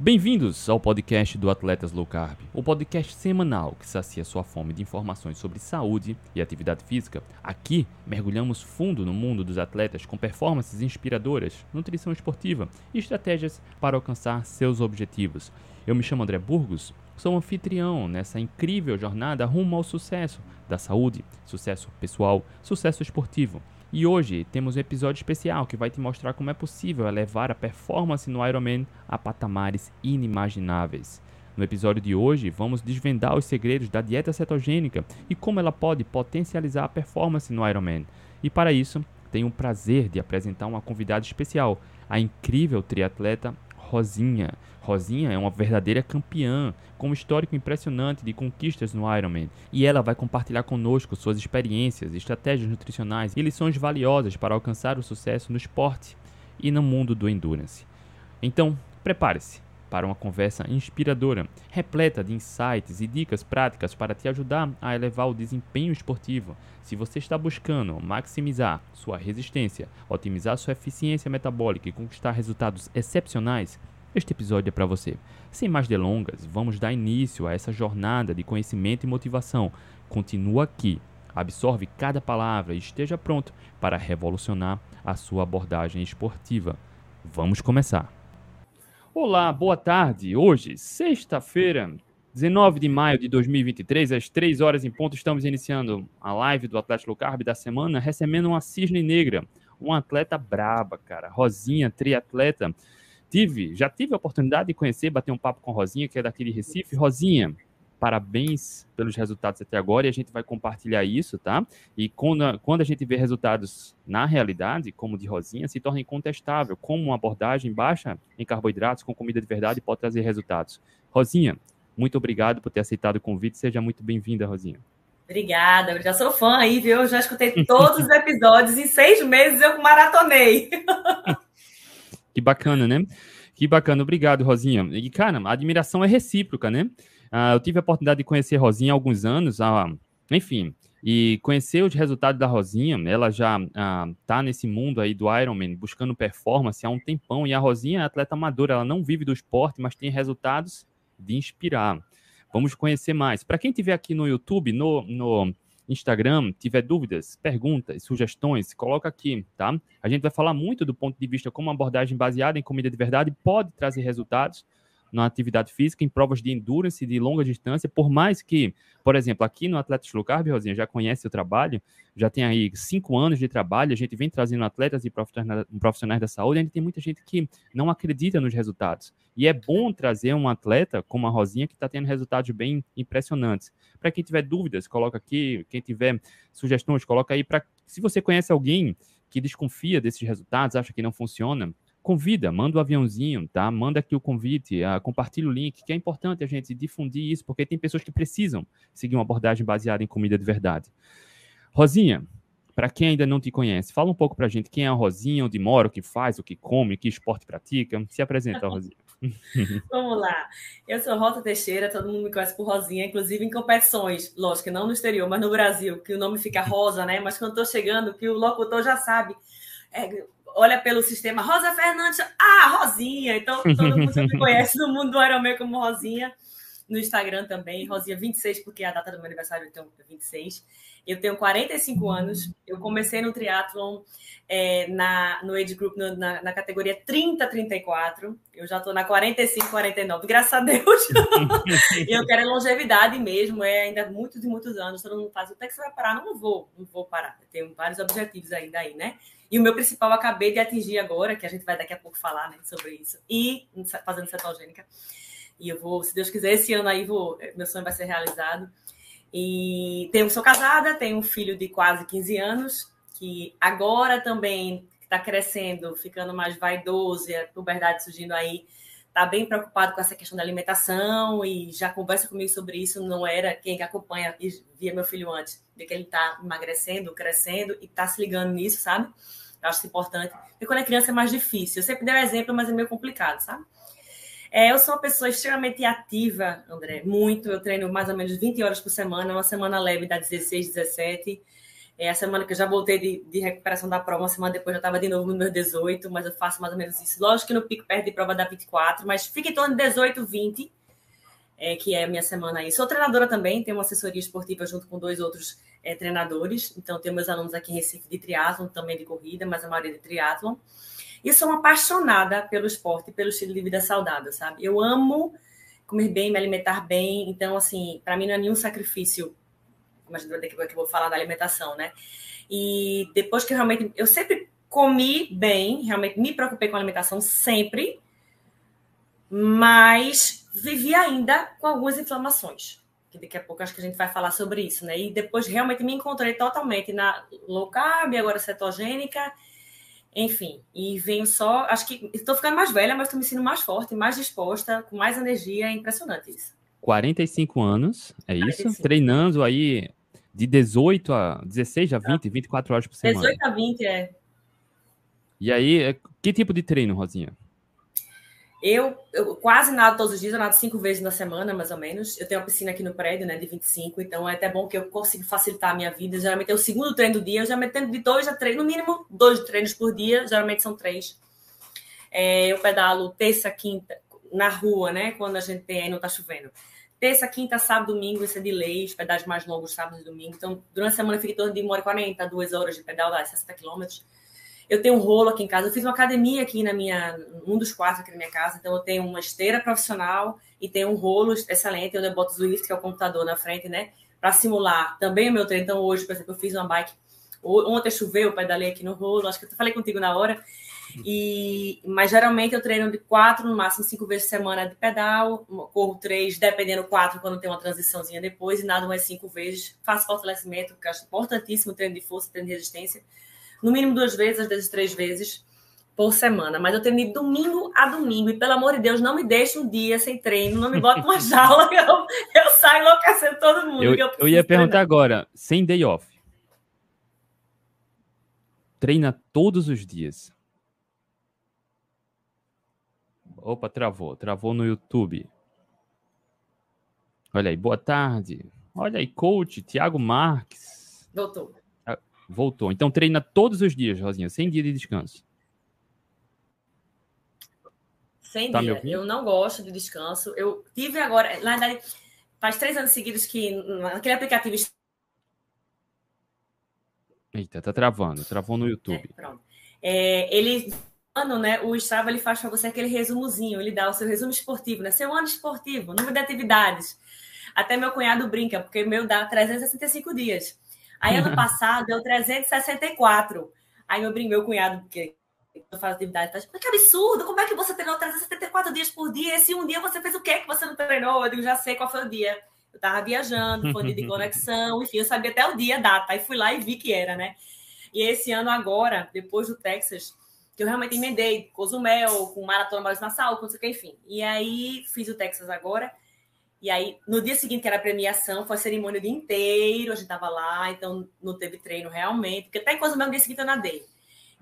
Bem-vindos ao podcast do Atletas Low Carb, o podcast semanal que sacia sua fome de informações sobre saúde e atividade física. Aqui mergulhamos fundo no mundo dos atletas com performances inspiradoras, nutrição esportiva e estratégias para alcançar seus objetivos. Eu me chamo André Burgos, sou anfitrião nessa incrível jornada rumo ao sucesso da saúde, sucesso pessoal, sucesso esportivo. E hoje temos um episódio especial que vai te mostrar como é possível elevar a performance no Ironman a patamares inimagináveis. No episódio de hoje, vamos desvendar os segredos da dieta cetogênica e como ela pode potencializar a performance no Ironman. E para isso, tenho o prazer de apresentar uma convidada especial, a incrível triatleta Rosinha. Rosinha é uma verdadeira campeã, com um histórico impressionante de conquistas no Ironman, e ela vai compartilhar conosco suas experiências, estratégias nutricionais e lições valiosas para alcançar o sucesso no esporte e no mundo do endurance. Então, prepare-se para uma conversa inspiradora, repleta de insights e dicas práticas para te ajudar a elevar o desempenho esportivo. Se você está buscando maximizar sua resistência, otimizar sua eficiência metabólica e conquistar resultados excepcionais, este episódio é para você. Sem mais delongas, vamos dar início a essa jornada de conhecimento e motivação. Continua aqui, absorve cada palavra e esteja pronto para revolucionar a sua abordagem esportiva. Vamos começar. Olá, boa tarde. Hoje, sexta-feira, 19 de maio de 2023, às 3 horas em ponto, estamos iniciando a live do Atlético Low Carb da semana, recebendo uma cisne negra, uma atleta braba, cara. Rosinha, triatleta tive, já tive a oportunidade de conhecer, bater um papo com Rosinha, que é daquele Recife. Rosinha, parabéns pelos resultados até agora e a gente vai compartilhar isso, tá? E quando a, quando a gente vê resultados na realidade, como de Rosinha, se torna incontestável como uma abordagem baixa em carboidratos com comida de verdade pode trazer resultados. Rosinha, muito obrigado por ter aceitado o convite, seja muito bem-vinda, Rosinha. Obrigada, já sou fã aí, viu? Eu já escutei todos os episódios, em seis meses eu maratonei. Que bacana, né? Que bacana, obrigado, Rosinha. E, cara, a admiração é recíproca, né? Uh, eu tive a oportunidade de conhecer Rosinha há alguns anos, uh, enfim, e conhecer os resultados da Rosinha, ela já uh, tá nesse mundo aí do Ironman, buscando performance há um tempão, e a Rosinha é atleta amadora, ela não vive do esporte, mas tem resultados de inspirar. Vamos conhecer mais. Para quem estiver aqui no YouTube, no, no Instagram, tiver dúvidas, perguntas, sugestões, coloca aqui, tá? A gente vai falar muito do ponto de vista como uma abordagem baseada em comida de verdade pode trazer resultados na atividade física, em provas de endurance de longa distância, por mais que, por exemplo, aqui no Atletas Low Carb, Rosinha, já conhece o trabalho, já tem aí cinco anos de trabalho, a gente vem trazendo atletas e profissionais da saúde, a gente tem muita gente que não acredita nos resultados. E é bom trazer um atleta como a Rosinha que está tendo resultados bem impressionantes. Para quem tiver dúvidas, coloca aqui, quem tiver sugestões, coloca aí para se você conhece alguém que desconfia desses resultados, acha que não funciona, convida, manda o um aviãozinho, tá? Manda aqui o convite, uh, compartilha o link, que é importante a gente difundir isso, porque tem pessoas que precisam seguir uma abordagem baseada em comida de verdade. Rosinha, para quem ainda não te conhece, fala um pouco para a gente quem é a Rosinha, onde mora, o que faz, o que come, que esporte pratica. Se apresenta, Rosinha. Vamos lá. Eu sou Rosa Teixeira, todo mundo me conhece por Rosinha, inclusive em competições, lógico não no exterior, mas no Brasil, que o nome fica Rosa, né? Mas quando estou chegando, que o locutor já sabe. É, olha pelo sistema Rosa Fernandes, ah, Rosinha. Então, todo mundo me conhece no mundo do Ironman como Rosinha. No Instagram também, Rosinha26, porque a data do meu aniversário então, é 26. Eu tenho 45 anos. Eu comecei no triatlon é, na, no Age Group no, na, na, categoria 30-34. Eu já estou na 45-49, graças a Deus. e eu quero longevidade mesmo, é ainda muitos e muitos anos. Todo mundo faz, até que você vai parar? Não vou, não vou parar. Eu tenho vários objetivos ainda aí, né? E o meu principal acabei de atingir agora, que a gente vai daqui a pouco falar né, sobre isso, e fazendo cetogênica. E eu vou, se Deus quiser, esse ano aí vou, meu sonho vai ser realizado. E tenho, sou casada, tenho um filho de quase 15 anos, que agora também está crescendo, ficando mais vaidoso, e a puberdade surgindo aí, está bem preocupado com essa questão da alimentação e já conversa comigo sobre isso. Não era quem acompanha e via meu filho antes, de que ele está emagrecendo, crescendo e está se ligando nisso, sabe? Eu acho isso importante. Porque quando é criança é mais difícil. Eu sempre dei um exemplo, mas é meio complicado, sabe? É, eu sou uma pessoa extremamente ativa, André, muito. Eu treino mais ou menos 20 horas por semana, uma semana leve dá 16, 17. É a semana que eu já voltei de, de recuperação da prova, uma semana depois já estava de novo no meu 18, mas eu faço mais ou menos isso. Lógico que no pico perto de prova da 24, mas fica em torno de 18, 20, é, que é a minha semana aí. Sou treinadora também, tenho uma assessoria esportiva junto com dois outros é, treinadores. Então, tenho meus alunos aqui em Recife de triatlon, também de corrida, mas a maioria de triatlon. E sou uma apaixonada pelo esporte, pelo estilo de vida saudável, sabe? Eu amo comer bem, me alimentar bem. Então, assim, para mim não é nenhum sacrifício mas daqui a pouco eu vou falar da alimentação, né? E depois que realmente eu sempre comi bem, realmente me preocupei com a alimentação sempre, mas vivi ainda com algumas inflamações. Que daqui a pouco acho que a gente vai falar sobre isso, né? E depois realmente me encontrei totalmente na low carb, agora cetogênica, enfim. E venho só, acho que estou ficando mais velha, mas estou me sentindo mais forte, mais disposta, com mais energia, é impressionante isso. 45 anos, é isso? 45. Treinando aí de 18 a 16 a 20, 24 horas por semana. 18 a 20, é. E aí, é, que tipo de treino, Rosinha? Eu, eu, quase nado todos os dias, eu nado cinco vezes na semana, mais ou menos. Eu tenho uma piscina aqui no prédio, né, de 25, então é até bom que eu consigo facilitar a minha vida. Geralmente é o segundo treino do dia, eu geralmente tenho de dois a três, no mínimo dois treinos por dia, geralmente são três. É, eu pedalo terça, quinta, na rua, né, quando a gente tem aí, não tá chovendo terça, quinta, sábado, domingo, isso é de lei, os pedais mais longos, sábado e domingo. Então, durante a semana eu fico em torno de 1 hora e 40, 2 horas de pedal, dá 60 quilômetros. Eu tenho um rolo aqui em casa. Eu fiz uma academia aqui na minha, um dos quartos aqui na minha casa. Então, eu tenho uma esteira profissional e tenho um rolo excelente, onde eu boto o Zwift, que é o computador na frente, né? Para simular também o meu treino. Então, hoje, por exemplo, eu fiz uma bike. Ontem choveu, eu pedalei aqui no rolo. Acho que eu falei contigo na hora. E, mas geralmente eu treino de quatro, no máximo cinco vezes por semana de pedal, corro três, dependendo quatro quando tem uma transiçãozinha depois, e nado mais cinco vezes. Faço fortalecimento, que acho importantíssimo, treino de força, treino de resistência. No mínimo duas vezes, às vezes três vezes por semana. Mas eu treino de domingo a domingo. E pelo amor de Deus, não me deixe um dia sem treino, não me bota uma jaula, eu, eu saio enlouquecendo todo mundo. Eu, eu, eu ia perguntar agora, sem day off. Treina todos os dias Opa, travou. Travou no YouTube. Olha aí, boa tarde. Olha aí, coach Tiago Marques. Voltou. Ah, voltou. Então treina todos os dias, Rosinha, sem dia de descanso. Sem tá dia. Eu não gosto de descanso. Eu tive agora, na verdade, faz três anos seguidos que naquele aplicativo. Eita, tá travando. Travou no YouTube. É, pronto. É, ele ano, né, o Strava ele faz para você aquele resumozinho, ele dá o seu resumo esportivo, né? Seu ano esportivo, número de atividades. Até meu cunhado brinca, porque meu dá 365 dias. Aí ano passado deu 364. Aí meu, meu cunhado, que eu faço atividade, faz, mas que absurdo, como é que você treinou 374 dias por dia? Esse um dia você fez o quê que você não treinou? Eu digo, já sei qual foi o dia. Eu tava viajando, foi um dia de conexão, enfim, eu sabia até o dia, a data. Aí fui lá e vi que era, né? E esse ano agora, depois do Texas, que eu realmente emendei Cozumel, com Maratona Maris Nassau, com sei o que, enfim. E aí fiz o Texas agora. E aí, no dia seguinte, que era a premiação, foi a cerimônia o dia inteiro, a gente tava lá, então não teve treino realmente, porque até em Cozumel no dia seguinte eu nadei.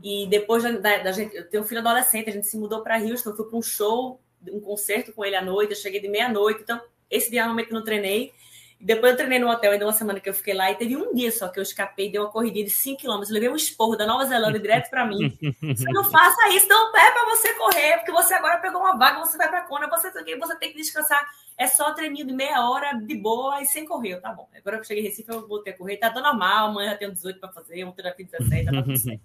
E depois da, da, da gente, eu tenho um filho adolescente, a gente se mudou para Houston, fui para um show, um concerto com ele à noite, eu cheguei de meia-noite, então esse dia realmente não treinei. Depois eu treinei no hotel ainda uma semana que eu fiquei lá e teve um dia só que eu escapei, dei uma corridinha de 5 km, levei um esporro da Nova Zelândia direto para mim. Você não faça isso, não é para você correr, porque você agora pegou uma vaga, você vai para Kona, você, você tem que descansar. É só treininho de meia hora, de boa e sem correr. Tá bom. Agora que eu cheguei em Recife, eu voltei a correr. Tá tudo normal, amanhã já tenho 18 para fazer, ontem já fiz 17, tá tudo certo.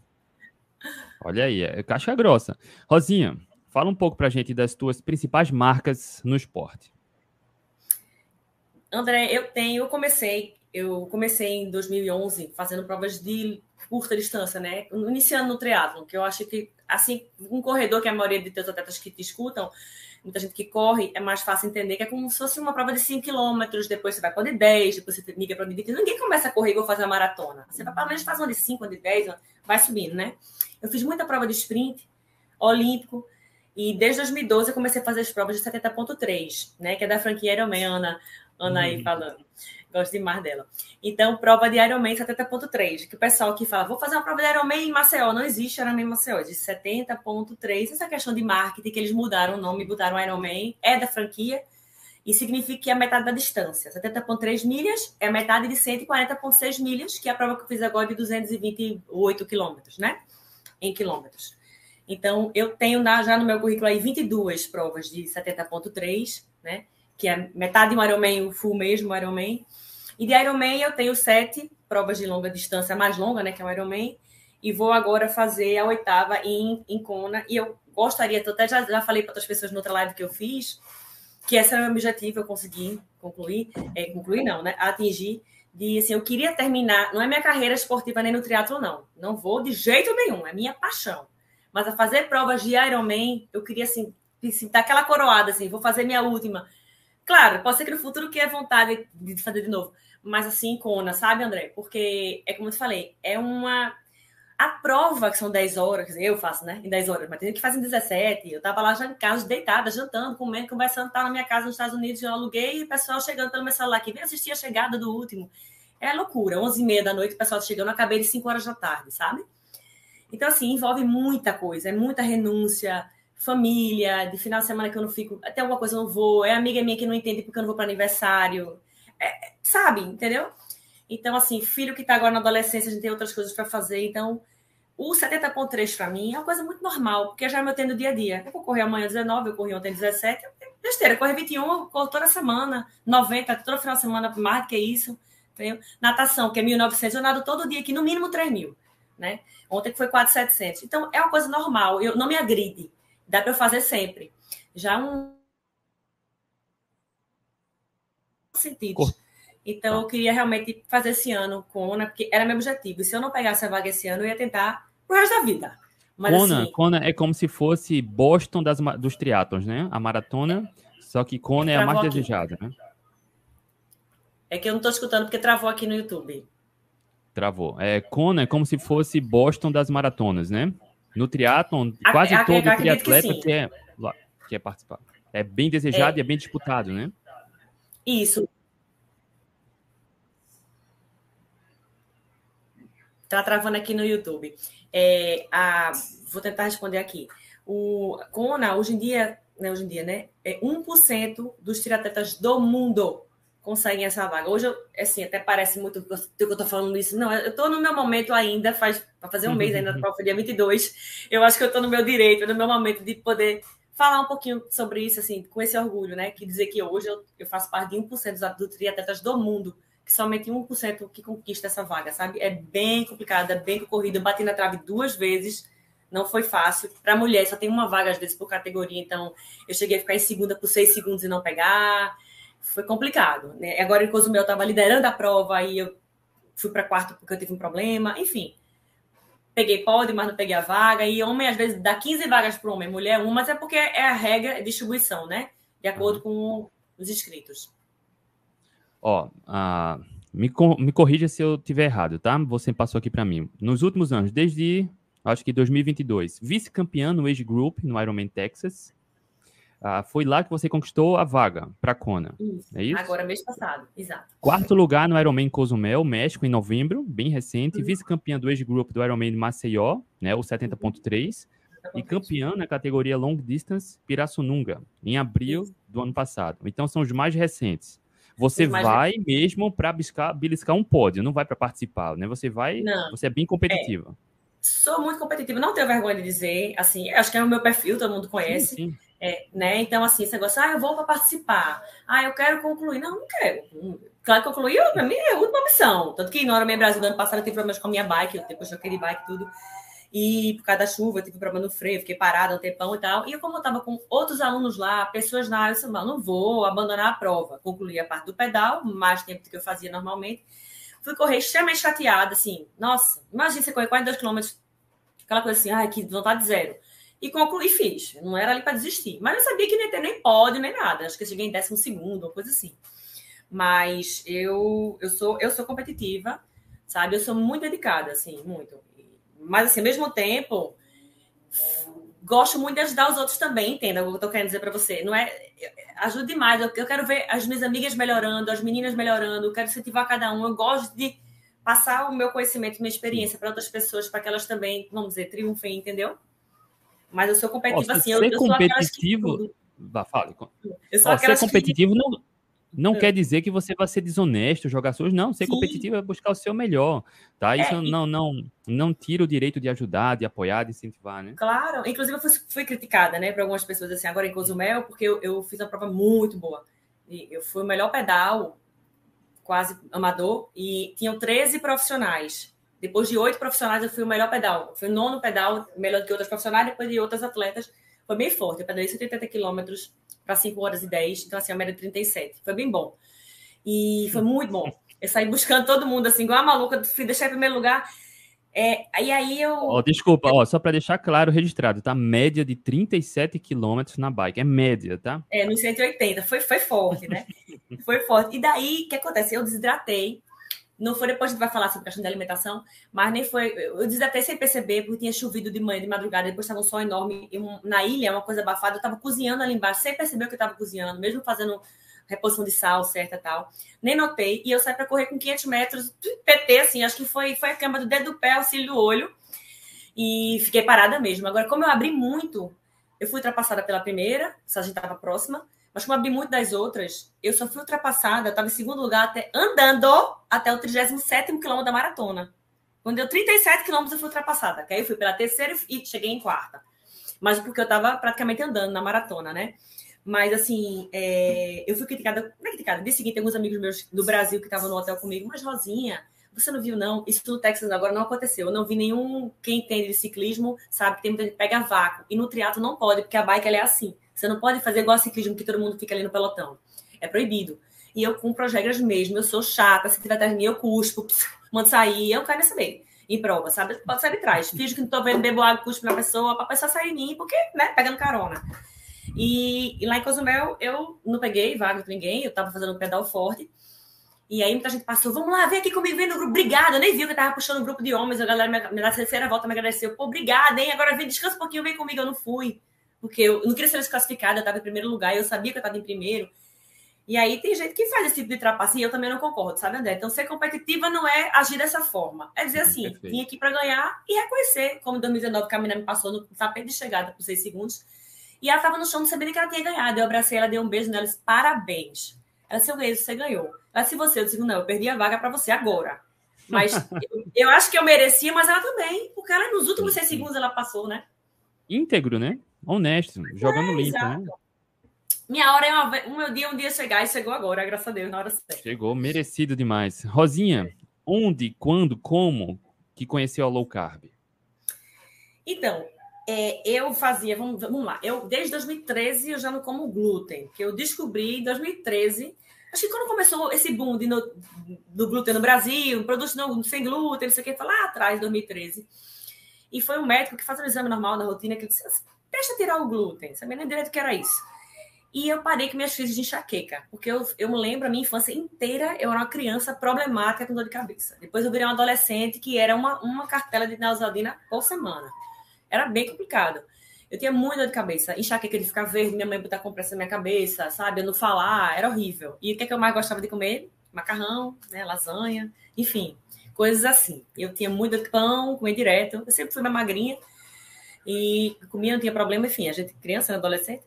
Olha aí, é caixa grossa. Rosinha, fala um pouco pra gente das tuas principais marcas no esporte. André, eu tenho, eu comecei, eu comecei em 2011 fazendo provas de curta distância, né? Iniciando no triatlo, que eu acho que assim, um corredor que a maioria de teus atletas que te escutam, muita gente que corre, é mais fácil entender que é como se fosse uma prova de 5 km, depois você vai para de 10, depois você migra para de 20. Ninguém começa a correr igual fazer uma maratona. Você vai pelo menos fazer uma de 5, uma de 10, vai subindo, né? Eu fiz muita prova de sprint olímpico, e desde 2012 eu comecei a fazer as provas de 70.3, né? Que é da franquia Ironman, Ana, Ana aí uhum. falando. Gosto demais dela. Então, prova de Ironman 70.3. Que o pessoal que fala, vou fazer uma prova de Ironman em Maceió. Não existe Ironman em Maceió. De 70.3. Essa questão de marketing que eles mudaram o nome, botaram Ironman. É da franquia. e significa que é a metade da distância. 70,3 milhas é metade de 140,6 milhas, que é a prova que eu fiz agora de 228 quilômetros, né? Em quilômetros. Então, eu tenho já no meu currículo aí 22 provas de 70,3, né? Que é metade de um Ironman, o full mesmo, Ironman. E de Ironman eu tenho sete provas de longa distância, mais longa, né? Que é o Ironman. E vou agora fazer a oitava em, em Kona. E eu gostaria, até já, já falei para outras pessoas no outra live que eu fiz, que esse era o meu objetivo, eu consegui concluir, é, concluir não, né? Atingir de assim, eu queria terminar, não é minha carreira esportiva nem no triatlo não, não vou de jeito nenhum, é minha paixão. Mas a fazer provas de Ironman, eu queria assim, assim dar aquela coroada assim, vou fazer minha última. Claro, pode ser que no futuro que é vontade de fazer de novo, mas assim, Kona, sabe, André? Porque é como eu te falei, é uma a prova, que são 10 horas, eu faço, né? Em 10 horas, mas tem gente que faz em 17. Eu tava lá já em casa, deitada, jantando, comendo, conversando, tá na minha casa nos Estados Unidos, eu aluguei e o pessoal chegando pelo meu celular aqui, vem assistir a chegada do último. É loucura, 11 e meia da noite, o pessoal chegando, eu acabei de 5 horas da tarde, sabe? Então, assim, envolve muita coisa, é muita renúncia, família, de final de semana que eu não fico, até alguma coisa eu não vou, é amiga minha que não entende porque eu não vou para aniversário, é, sabe, entendeu? Então, assim, filho que está agora na adolescência, a gente tem outras coisas para fazer. Então, o 70.3 para mim é uma coisa muito normal, porque já é meu tempo do dia a dia. Eu vou correr amanhã 19, eu corri ontem 17, besteira, correr 21, eu corro toda semana, 90, todo final de semana, mais do que isso. Entendeu? Natação, que é 1.900, eu nado todo dia aqui, no mínimo 3 mil. Né? Ontem que foi 4.700. Então, é uma coisa normal, eu não me agride. Dá para eu fazer sempre. Já um sentido. Então, tá. eu queria realmente fazer esse ano Kona, porque era meu objetivo. E se eu não pegasse a vaga esse ano, eu ia tentar pro resto da vida. Mas, Kona, assim, Kona é como se fosse Boston das, dos triatlons, né? A maratona, só que Kona é a mais aqui. desejada, né? É que eu não estou escutando porque travou aqui no YouTube. Travou. É, Kona é como se fosse Boston das maratonas, né? No triatlon, quase a, todo a, triatleta que quer, quer participar. É bem desejado é. e é bem disputado, né? Isso. Tá travando aqui no YouTube. É, a, vou tentar responder aqui. O Kona, hoje em dia, né, hoje em dia, né? É 1% dos triatletas do mundo conseguem essa vaga. Hoje, assim, até parece muito que eu estou falando isso. Não, eu estou no meu momento ainda, faz para fazer um mês ainda, para o dia 22. Eu acho que eu estou no meu direito, no meu momento de poder falar um pouquinho sobre isso, assim, com esse orgulho, né? Que dizer que hoje eu, eu faço parte de 1% dos, dos triatletas do mundo que somente 1% que conquista essa vaga, sabe? É bem complicado, é bem concorrido. Eu bati na trave duas vezes, não foi fácil. Para mulher, só tem uma vaga às vezes por categoria, então eu cheguei a ficar em segunda por seis segundos e não pegar. Foi complicado. Né? Agora, em Cozumel, eu estava liderando a prova, aí eu fui para quarto porque eu tive um problema. Enfim, peguei pódio, mas não peguei a vaga. E homem, às vezes, dá 15 vagas para homem, mulher uma, mas é porque é a regra de distribuição, né? De acordo com os inscritos. Ó, uh, me, me corrija se eu tiver errado, tá? Você passou aqui para mim. Nos últimos anos, desde acho que 2022, vice-campeã no Age Group, no Ironman Texas. Uh, foi lá que você conquistou a vaga para Kona. Isso. É isso? Agora, mês passado, exato. Quarto lugar no Ironman Cozumel, México, em novembro, bem recente. Uhum. Vice-campeã do Age Group do Ironman Maceió, né, o 70.3. Uhum. E campeã na categoria Long Distance Pirassununga, em abril isso. do ano passado. Então, são os mais recentes. Você vai mesmo para beliscar um pódio, não vai para participar, né? Você vai, não. você é bem competitiva. É. Sou muito competitiva, não tenho vergonha de dizer, assim, acho que é o meu perfil, todo mundo conhece. Sim, sim. É, né? Então, assim, esse negócio, ah, eu vou para participar, ah, eu quero concluir. Não, não quero. Claro que concluir, para mim, é a última missão. Tanto que na hora minha Brasil, do ano passado, eu tive problemas com a minha bike, eu depois choquei de bike tudo. E por causa da chuva, eu tive problema no freio, fiquei parada um tempão e tal. E como eu estava com outros alunos lá, pessoas lá, eu disse, não vou abandonar a prova. Concluí a parte do pedal, mais tempo do que eu fazia normalmente. Fui correr extremamente chateada, assim. Nossa, imagina você correr 42 quilômetros, aquela coisa assim, ai, que vontade zero. E concluí, fiz. Não era ali para desistir. Mas eu sabia que nem ter nem pódio, nem nada. Acho que cheguei em décimo segundo, uma coisa assim. Mas eu, eu, sou, eu sou competitiva, sabe? Eu sou muito dedicada, assim, muito. Mas, assim, ao mesmo tempo, gosto muito de ajudar os outros também, entenda o que eu estou querendo dizer para você. Não é. Ajuda demais. Eu quero ver as minhas amigas melhorando, as meninas melhorando, eu quero incentivar cada um. Eu gosto de passar o meu conhecimento, minha experiência para outras pessoas, para que elas também, vamos dizer, triunfem, entendeu? Mas eu sou competitiva assim. Ser eu, eu competitivo, Vá, fale. Eu Ó, ser competitivo que... não, não é. quer dizer que você vai ser desonesto, jogar suas. Não, ser Sim. competitivo é buscar o seu melhor, tá? Isso é, não, não, não tira o direito de ajudar, de apoiar, de incentivar, né? Claro, inclusive eu fui, fui criticada, né, por algumas pessoas assim, agora em Cozumel, porque eu, eu fiz uma prova muito boa. E eu fui o melhor pedal, quase amador, e tinham 13 profissionais. Depois de oito profissionais, eu fui o melhor pedal. Fui o nono pedal, melhor do que outras profissionais, depois de outras atletas. Foi bem forte. Eu pedalei 180 quilômetros para 5 horas e 10, então assim, a média de 37. Foi bem bom. E foi muito bom. Eu saí buscando todo mundo, assim, igual a maluca, fui deixar em primeiro lugar. É, e aí eu. Oh, desculpa, ó, só para deixar claro registrado, tá? Média de 37 quilômetros na bike. É média, tá? É, no 180. Foi, foi forte, né? foi forte. E daí, o que acontece? Eu desidratei. Não foi depois gente vai falar sobre a questão da alimentação, mas nem foi. Eu desidratei sem perceber, porque tinha chovido de manhã, de madrugada, depois estava um sol enorme. Um, na ilha, uma coisa abafada. Eu estava cozinhando ali embaixo, sem perceber que eu estava cozinhando, mesmo fazendo reposição de sal certa tal. Nem notei. E eu saí para correr com 500 metros, PT, assim, acho que foi, foi a cama do dedo do pé, auxílio do olho. E fiquei parada mesmo. Agora, como eu abri muito, eu fui ultrapassada pela primeira, se a gente estava próxima. Mas como abri muito das outras, eu só fui ultrapassada, eu estava em segundo lugar até, andando até o 37 quilômetro da maratona. Quando deu 37 quilômetros, eu fui ultrapassada. Que aí eu fui pela terceira e cheguei em quarta. Mas porque eu estava praticamente andando na maratona, né? Mas, assim, é, eu fui criticada, não é criticada, que tem alguns amigos meus do Brasil que estavam no hotel comigo, mas Rosinha, você não viu, não? Isso no Texas agora não aconteceu. Eu não vi nenhum, quem entende de ciclismo, sabe que tem muita gente que pega vácuo. E no triatlo não pode, porque a bike ela é assim. Você não pode fazer igual ciclismo que todo mundo fica ali no pelotão. É proibido. E eu cumpro as regras mesmo. Eu sou chata. Se tiver atrás de mim, eu cuspo. Mando sair. Eu quero nem saber. Em prova, sabe? Pode sair de trás. Finge que não tô vendo, bebo água, cuspo na pessoa, pra pessoa sair em mim, porque, né, pegando carona. E, e lá em Cozumel, eu não peguei vaga com ninguém. Eu tava fazendo um pedal forte. E aí muita gente passou, vamos lá, vem aqui comigo, vem no grupo, obrigada. Eu nem vi que eu tava puxando um grupo de homens, a galera me, me na terceira volta me agradeceu. Pô, obrigada, hein? Agora vem, descansa um pouquinho, vem comigo, eu não fui porque eu não queria ser desclassificada, eu estava em primeiro lugar, eu sabia que eu estava em primeiro. E aí tem gente que faz esse tipo de trapacinha, eu também não concordo, sabe, André? Então, ser competitiva não é agir dessa forma. É dizer assim, Perfeito. vim aqui para ganhar e reconhecer, como em 2019 que a menina me passou no tapete de chegada por seis segundos. E ela estava no chão, não sabia que ela tinha ganhado. Eu abracei ela, dei um beijo nela, disse, parabéns. Ela disse, beijo, você ganhou. Ela disse, você? Eu disse, não, eu perdi a vaga para você agora. Mas eu, eu, acho que eu merecia, mas ela também, porque ela nos últimos seis segundos ela passou, né? Íntegro, né? Honesto, jogando é, limpo, né? exato. né? Minha hora é uma, um meu dia, um dia chegar e chegou agora, graças a Deus, na hora certa. Chegou, merecido demais. Rosinha, onde, quando, como que conheceu a low carb? Então, é, eu fazia, vamos, vamos lá, eu desde 2013 eu já não como glúten, que eu descobri em 2013, acho que quando começou esse boom de no, do glúten no Brasil, produtos não, sem glúten, não sei o que, foi lá atrás, 2013. E foi um médico que faz um exame normal na rotina que disse: deixa tirar o glúten, sabia nem direito que era isso. E eu parei com minhas crises de enxaqueca, porque eu, eu me lembro a minha infância inteira, eu era uma criança problemática com dor de cabeça. Depois eu virei uma adolescente que era uma, uma cartela de Neosaldina por semana. Era bem complicado. Eu tinha muita dor de cabeça, enxaqueca de ficar verde, minha mãe botar compressa na minha cabeça, sabe? Eu não falar, era horrível. E o que, é que eu mais gostava de comer? Macarrão, né? lasanha, enfim, coisas assim. Eu tinha muito pão, comia direto. Eu sempre fui mais magrinha e comia, não tinha problema, enfim, a gente criança, adolescente.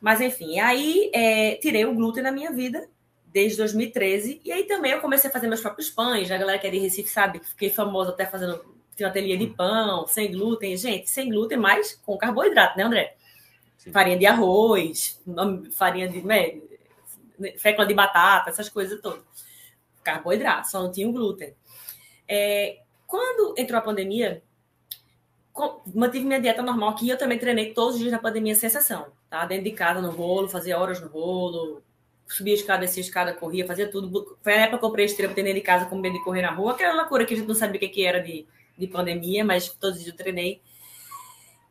Mas, enfim, aí é, tirei o glúten na minha vida desde 2013. E aí também eu comecei a fazer meus próprios pães. A galera que é de Recife sabe que fiquei famosa até fazendo tinha ateliê de pão, sem glúten. Gente, sem glúten, mas com carboidrato, né, André? Sim. Farinha de arroz, farinha de. Né, fécula de batata, essas coisas todas. Carboidrato, só não tinha o glúten. É, quando entrou a pandemia, mantive minha dieta normal aqui. Eu também treinei todos os dias na pandemia sem exceção, tá? Dentro de casa, no rolo, fazia horas no rolo, subia escada, descia escada, corria, fazia tudo. Foi a época que eu comprei esteira dentro de casa com medo de correr na rua, aquela loucura que a gente não sabia o que era de, de pandemia, mas todos os dias eu treinei.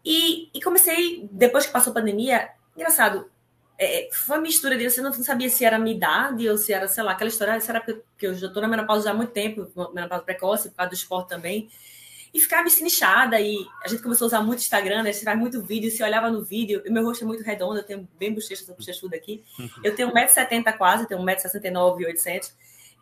E, e comecei, depois que passou a pandemia, engraçado, é, foi uma mistura de você não sabia se era minha idade ou se era, sei lá, aquela história, será que eu já estou na menopausa há muito tempo, menopausa precoce, por causa do esporte também e ficava inchada. E a gente começou a usar muito Instagram, né? Faz muito vídeo, se olhava no vídeo. O meu rosto é muito redondo, eu tenho bem bochecha, sou bochechuda aqui. Eu tenho 1,70m quase, tenho 1,69m, 800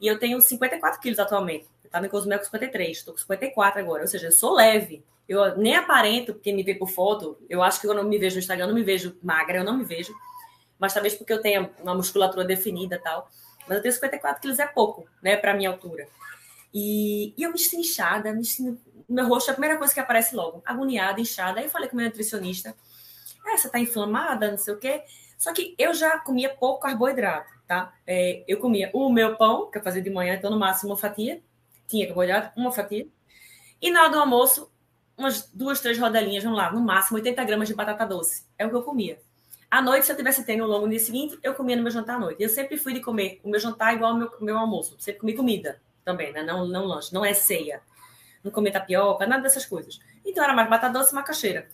E eu tenho 54 quilos atualmente. Eu estava em Cozumel com 53, estou com 54 agora. Ou seja, eu sou leve. Eu nem aparento, porque me vê por foto. Eu acho que quando eu me vejo no Instagram, eu não me vejo magra, eu não me vejo. mas talvez porque eu tenha uma musculatura definida e tal. Mas eu tenho 54 quilos, é pouco, né, para minha altura. E, e, eu me sinto inchada, me sinto, meu rosto a primeira coisa que aparece logo, agoniada, inchada. Aí eu falei com minha nutricionista, é, você tá inflamada, não sei o quê. Só que eu já comia pouco carboidrato, tá? É, eu comia o meu pão, que eu fazia de manhã, então no máximo uma fatia, tinha carboidrato, uma fatia. E na hora do almoço, umas duas, três rodelinhas, vamos lá, no máximo 80 gramas de batata doce. É o que eu comia. À noite, se eu tivesse tendo longo no dia seguinte, eu comia no meu jantar à noite. Eu sempre fui de comer o meu jantar igual ao meu, meu almoço. Sempre comi comida também, né? Não, não lanche, não é ceia. Não comi tapioca, nada dessas coisas. Então era mais batata doce e macaxeira.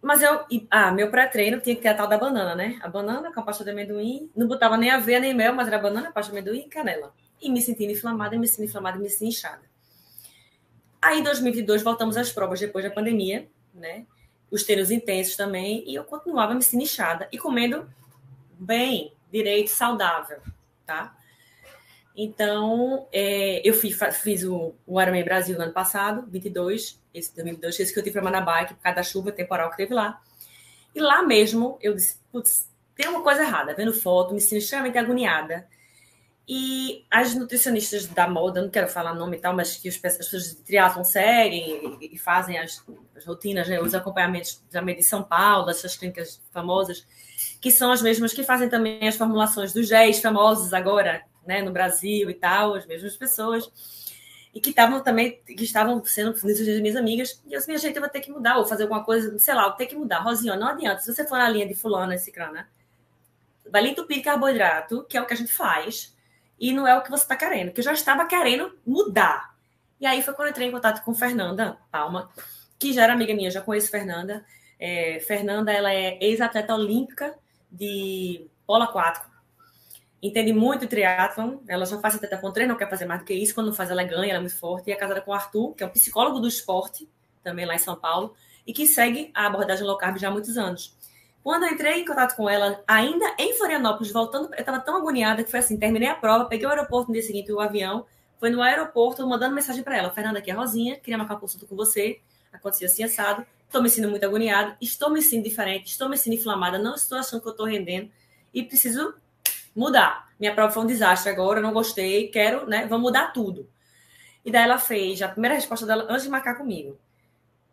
Mas eu. Ah, meu pré-treino tinha que ter a tal da banana, né? A banana com a pasta de amendoim. Não botava nem aveia nem mel, mas era banana, pasta de amendoim e canela. E me sentindo inflamada, me sentindo inflamada, me sentindo inchada. Aí, em 2022, voltamos às provas depois da pandemia, né? Os treinos intensos também, e eu continuava me sentindo inchada e comendo bem, direito, saudável, tá? Então, é, eu fiz, fiz o, o Ironman Brasil no ano passado, 22, esse 2022, esse que eu tive para Manabike, por causa da chuva temporal que teve lá. E lá mesmo, eu disse, putz, tem uma coisa errada. Vendo foto, me sinto extremamente agoniada. E as nutricionistas da moda, não quero falar nome e tal, mas que as pessoas de triatlon seguem e, fazem as, as rotinas, né, os acompanhamentos da de São Paulo, dessas clínicas famosas, que são as mesmas que fazem também as formulações dos géis famosos agora, né, no Brasil e tal, as mesmas pessoas. E que estavam também, que estavam sendo minhas amigas. E eu disse, minha gente, eu vou ter que mudar, ou fazer alguma coisa, sei lá, vou ter que mudar. Rosinha, não adianta. Se você for na linha de fulano, esse crana, vai lhe entupir carboidrato, que é o que a gente faz e não é o que você está querendo, que eu já estava querendo mudar. E aí foi quando eu entrei em contato com Fernanda Palma, que já era amiga minha, já conheço Fernanda. É, Fernanda, ela é ex-atleta olímpica de polo aquático. Entende muito de triatlon, ela já faz com treino, não quer fazer mais do que isso, quando não faz ela ganha, ela é muito forte. E é casada com o Arthur, que é um psicólogo do esporte, também lá em São Paulo, e que segue a abordagem low carb já há muitos anos. Quando eu entrei em contato com ela, ainda em Florianópolis, voltando, eu estava tão agoniada que foi assim: terminei a prova, peguei o aeroporto no dia seguinte, o avião, foi no aeroporto mandando mensagem para ela: Fernanda, aqui é a Rosinha, queria marcar consulta com você, aconteceu assim assado, estou me sentindo muito agoniada, estou me sentindo diferente, estou me sentindo inflamada, não estou achando que eu estou rendendo e preciso mudar. Minha prova foi um desastre agora, não gostei, quero, né? Vamos mudar tudo. E daí ela fez a primeira resposta dela antes de marcar comigo.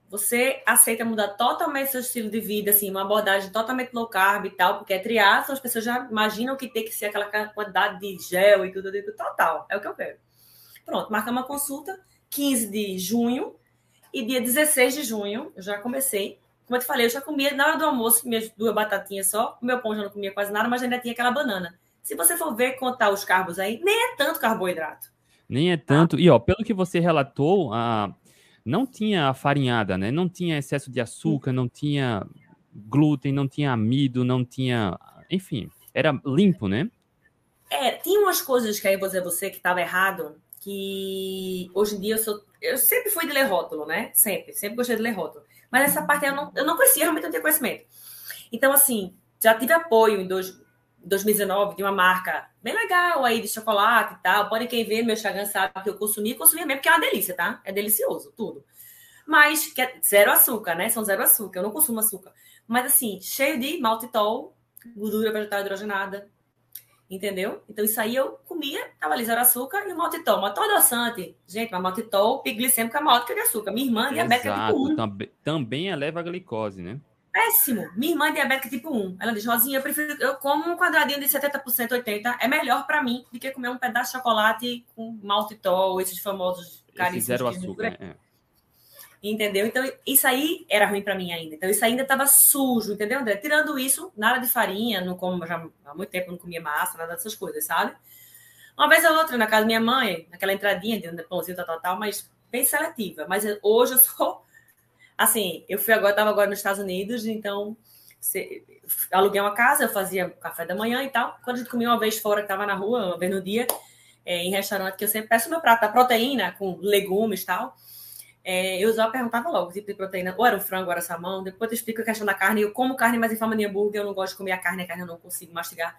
Você aceita mudar totalmente seu estilo de vida, assim, uma abordagem totalmente low carb e tal, porque é triatlo, as pessoas já imaginam que tem que ser aquela quantidade de gel e tudo, tudo, total. É o que eu quero. Pronto, marca uma consulta, 15 de junho, e dia 16 de junho, eu já comecei. Como eu te falei, eu já comia na hora do almoço, minhas duas batatinhas só, o meu pão já não comia quase nada, mas ainda tinha aquela banana. Se você for ver, contar os carbos aí, nem é tanto carboidrato. Nem é tanto. E ó, pelo que você relatou, a não tinha farinhada, né? Não tinha excesso de açúcar, não tinha glúten, não tinha amido, não tinha. Enfim, era limpo, né? É, tinha umas coisas que aí vou dizer você que estava errado, que hoje em dia eu sou. Eu sempre fui de ler rótulo, né? Sempre, sempre gostei de ler rótulo. Mas essa parte eu não, eu não conhecia, realmente não tinha conhecimento. Então, assim, já tive apoio em dois, 2019 de uma marca bem legal aí de chocolate e tal. Pode quem vê meu Instagram sabe que eu consumi, consumi mesmo, porque é uma delícia, tá? É delicioso, tudo. Mas que é zero açúcar, né? São zero açúcar, eu não consumo açúcar. Mas assim, cheio de maltitol, gordura vegetal hidrogenada. Entendeu? Então isso aí eu comia, tava ali zero açúcar e o maltitol. Maltitol adoçante. Gente, mas maltitol, pico glicêmico é maior do que de açúcar. Minha irmã, diabética tipo 1. Também, também eleva a glicose, né? Péssimo. Minha irmã é diabética tipo 1. Ela diz, Rosinha, eu prefiro, eu como um quadradinho de 70%, 80%, é melhor para mim do que comer um pedaço de chocolate com maltitol, esses famosos caríssimos. Zero açúcar, é. Entendeu? Então, isso aí era ruim para mim ainda. Então, isso ainda estava sujo, entendeu, André? Tirando isso, nada de farinha, não como já há muito tempo, não comia massa, nada dessas coisas, sabe? Uma vez ou outra, na casa da minha mãe, naquela entradinha de pãozinho, tal, tal, tal, mas bem seletiva. Mas hoje eu sou Assim, eu fui agora, estava agora nos Estados Unidos, então se, aluguei uma casa, eu fazia café da manhã e tal. Quando a gente comia uma vez fora, que estava na rua, uma vez no dia, é, em restaurante, que eu sempre peço meu prato da proteína, com legumes e tal. É, eu já perguntava logo tipo de proteína, ou era o frango, ou era salmão. Depois eu explico a questão da carne. Eu como carne, mas em forma de hambúrguer, eu não gosto de comer a carne, a carne eu não consigo mastigar.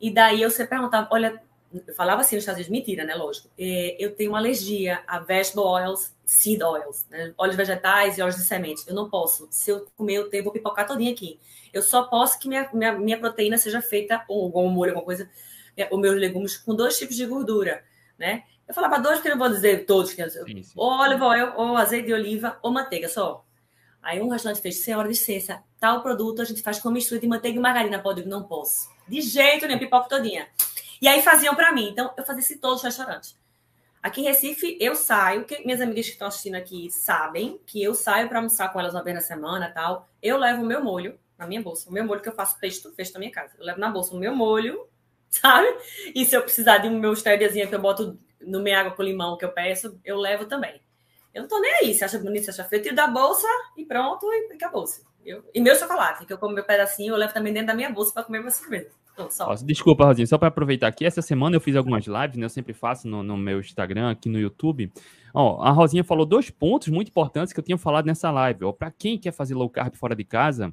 E daí eu sempre perguntava: olha, eu falava assim nos Estados Unidos, mentira, né? Lógico. É, eu tenho uma alergia a vegetable oils, seed oils, né? óleos vegetais e óleos de semente. Eu não posso. Se eu comer, eu tenho, vou pipocar todinha aqui. Eu só posso que minha, minha, minha proteína seja feita, ou com molho, alguma coisa, é, os meus legumes com dois tipos de gordura, né? Eu falava dois, porque não vou dizer todos, que sim, sim. ou óleo oil, ou azeite de oliva, ou manteiga, só. Aí um restaurante fez, senhora, licença, tal produto a gente faz com mistura de manteiga e margarina. Pode, não posso. De jeito nenhum, pipoca todinha. E aí faziam para mim. Então, eu fazia isso em todos os restaurantes. Aqui em Recife, eu saio, que minhas amigas que estão assistindo aqui sabem que eu saio para almoçar com elas uma vez na semana tal. Eu levo o meu molho na minha bolsa. O meu molho que eu faço fecho, fecho na minha casa. Eu levo na bolsa o meu molho, sabe? E se eu precisar de um meu stevia que eu boto no minha água com limão que eu peço, eu levo também. Eu não tô nem aí. Se acha bonito, se acha feio, tiro da bolsa e pronto, e acabou. Eu, e meu chocolate, que eu como meu pedacinho, eu levo também dentro da minha bolsa para comer meu sobremesa. Desculpa, Rosinha, só para aproveitar aqui, essa semana eu fiz algumas lives, né? Eu sempre faço no, no meu Instagram, aqui no YouTube. Ó, a Rosinha falou dois pontos muito importantes que eu tinha falado nessa live. Para quem quer fazer low carb fora de casa,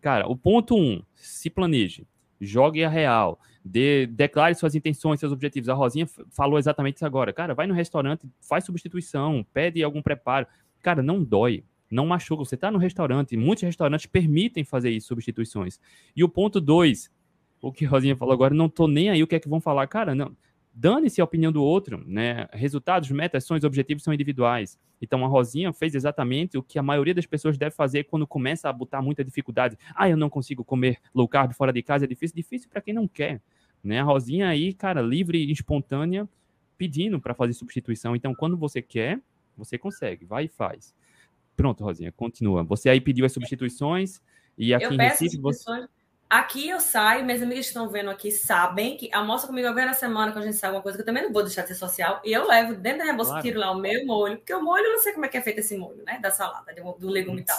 cara, o ponto um, se planeje, jogue a real, de, declare suas intenções, seus objetivos. A Rosinha falou exatamente isso agora. Cara, vai no restaurante, faz substituição, pede algum preparo. Cara, não dói, não machuca. Você está no restaurante, muitos restaurantes permitem fazer isso, substituições. E o ponto dois, o que Rosinha falou agora, não tô nem aí o que é que vão falar. Cara, não. Dane-se a opinião do outro, né? Resultados, metas, ações, objetivos são individuais. Então a Rosinha fez exatamente o que a maioria das pessoas deve fazer quando começa a botar muita dificuldade. Ah, eu não consigo comer low carb fora de casa, é difícil. Difícil para quem não quer, né? A Rosinha aí, cara, livre e espontânea, pedindo para fazer substituição. Então, quando você quer, você consegue, vai e faz. Pronto, Rosinha, continua. Você aí pediu as substituições e aqui eu em Recife você Aqui eu saio, minhas amigas que estão vendo aqui sabem que almoça comigo vez na semana quando a gente sai alguma coisa que eu também não vou deixar de ser social. E eu levo dentro da minha bolsa, claro. tiro lá o meu molho, porque o molho eu não sei como é que é feito esse molho, né? Da salada, do, legume e tal.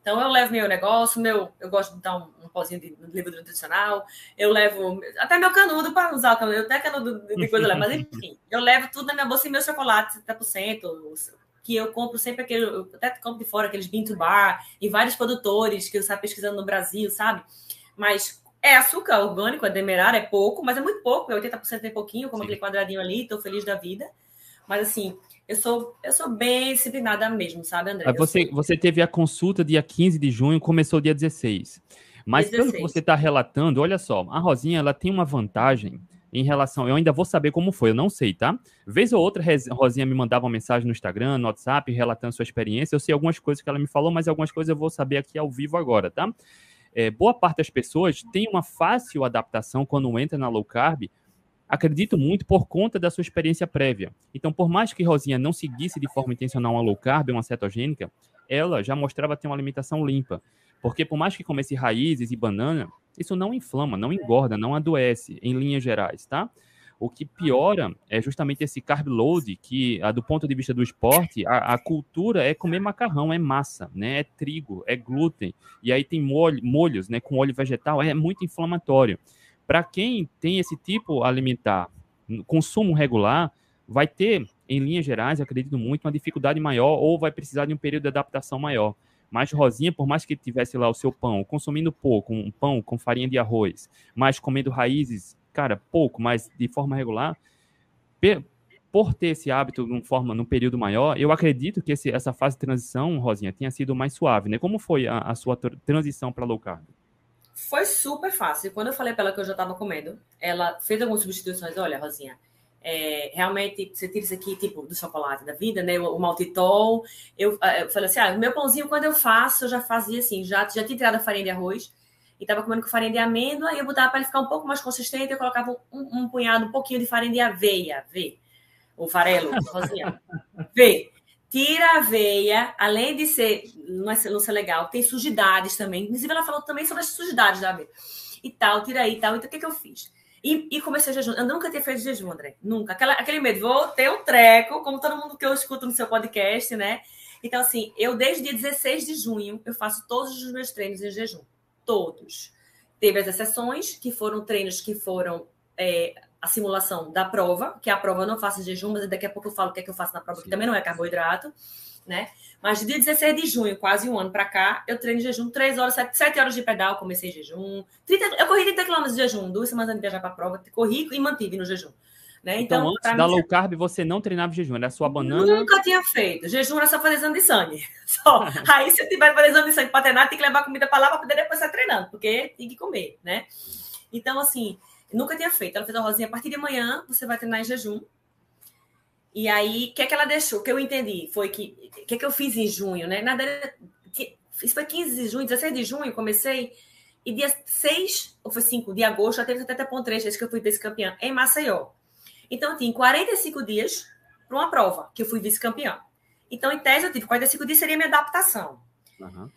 Então eu levo meu negócio, meu, eu gosto de dar um, um pozinho de, livro nutricional, eu levo até meu canudo para usar o canudo, até canudo de, de coisa lá, mas enfim, eu levo tudo na minha bolsa e meu chocolate 70%, que eu compro sempre aquele, eu até compro de fora aqueles bean to bar, e vários produtores que eu saio pesquisando no Brasil, sabe? Mas é açúcar orgânico, é demerara, é pouco, mas é muito pouco, é 80% é pouquinho, como Sim. aquele quadradinho ali, tô feliz da vida. Mas assim, eu sou, eu sou bem disciplinada mesmo, sabe, André? Você, você teve a consulta dia 15 de junho, começou dia 16. Mas 16. pelo que você está relatando, olha só, a Rosinha ela tem uma vantagem em relação. Eu ainda vou saber como foi, eu não sei, tá? Vez ou outra, Rosinha me mandava uma mensagem no Instagram, no WhatsApp, relatando sua experiência. Eu sei algumas coisas que ela me falou, mas algumas coisas eu vou saber aqui ao vivo agora, tá? É, boa parte das pessoas tem uma fácil adaptação quando entra na low carb, acredito muito por conta da sua experiência prévia. Então, por mais que Rosinha não seguisse de forma intencional uma low carb, uma cetogênica, ela já mostrava ter uma alimentação limpa. Porque por mais que comece raízes e banana, isso não inflama, não engorda, não adoece, em linhas gerais, tá? O que piora é justamente esse carb load, que do ponto de vista do esporte, a, a, cultura é comer macarrão, é massa, né? É trigo, é glúten. E aí tem molho, molhos, né? Com óleo vegetal, é muito inflamatório. Para quem tem esse tipo alimentar, consumo regular, vai ter, em linhas gerais, acredito muito, uma dificuldade maior ou vai precisar de um período de adaptação maior. Mas Rosinha, por mais que tivesse lá o seu pão, consumindo pouco, um pão com farinha de arroz, mas comendo raízes cara, pouco, mas de forma regular, por ter esse hábito de forma, num período maior, eu acredito que esse, essa fase de transição, Rosinha, tenha sido mais suave, né? Como foi a, a sua transição para low carb? Foi super fácil. Quando eu falei para ela que eu já estava comendo, ela fez algumas substituições. Olha, Rosinha, é, realmente você tira isso aqui, tipo, do chocolate da vida, né? O, o maltitol. Eu, eu falei assim: ah, meu pãozinho, quando eu faço, eu já fazia assim, já, já tinha tirado a farinha de arroz e estava comendo com farinha de amêndoa, e eu botava para ele ficar um pouco mais consistente, eu colocava um, um punhado, um pouquinho de farinha de aveia, vê, o farelo, Rosinha, vê. Tira a aveia, além de ser não, é, não ser legal, tem sujidades também. Inclusive, ela falou também sobre as sujidades da aveia. E tal, tira aí e tal. Então, o que, que eu fiz? E, e, comecei a jejum. Eu nunca tinha feito jejum, André. Nunca. Aquela, aquele medo, vou ter um treco, como todo mundo que eu escuto no seu podcast, né? Então, assim, eu desde dia 16 de junho, eu faço todos os meus treinos em jejum todos. Teve as exceções, que foram treinos que foram é, a simulação da prova, que a prova eu não faço em jejum, mas daqui a pouco eu falo o que é que eu faço na prova, Sim. que também não é carboidrato, né? Mas de dia 16 de junho, quase um ano para cá, eu treino em jejum 3 horas, 7, 7 horas de pedal, comecei em jejum. 30, eu corri 30 km de jejum, duas semanas antes de viajar para a prova, corri e mantive no jejum. Né? Então, então antes da low carb, você não treinava jejum, era sua banana? Nunca tinha feito. Jejum era só fazer exame de sangue. Só. Aí, se tiver que fazer exame de sangue para treinar, tem que levar comida para lá para poder depois estar treinando, porque tem que comer, né? Então, assim, nunca tinha feito. Ela fez a Rosinha, a partir de amanhã você vai treinar em jejum. E aí, o que é que ela deixou? O que eu entendi foi que. O que é que eu fiz em junho, né? Na verdade, isso foi 15 de junho, 16 de junho, comecei. E dia 6, ou foi 5 de agosto, já teve até ponto 3 vezes que eu fui vice-campeã em Maceió. Então, eu tinha 45 dias para uma prova, que eu fui vice-campeã. Então, em tese, eu tive 45 dias, seria minha adaptação. Uhum. O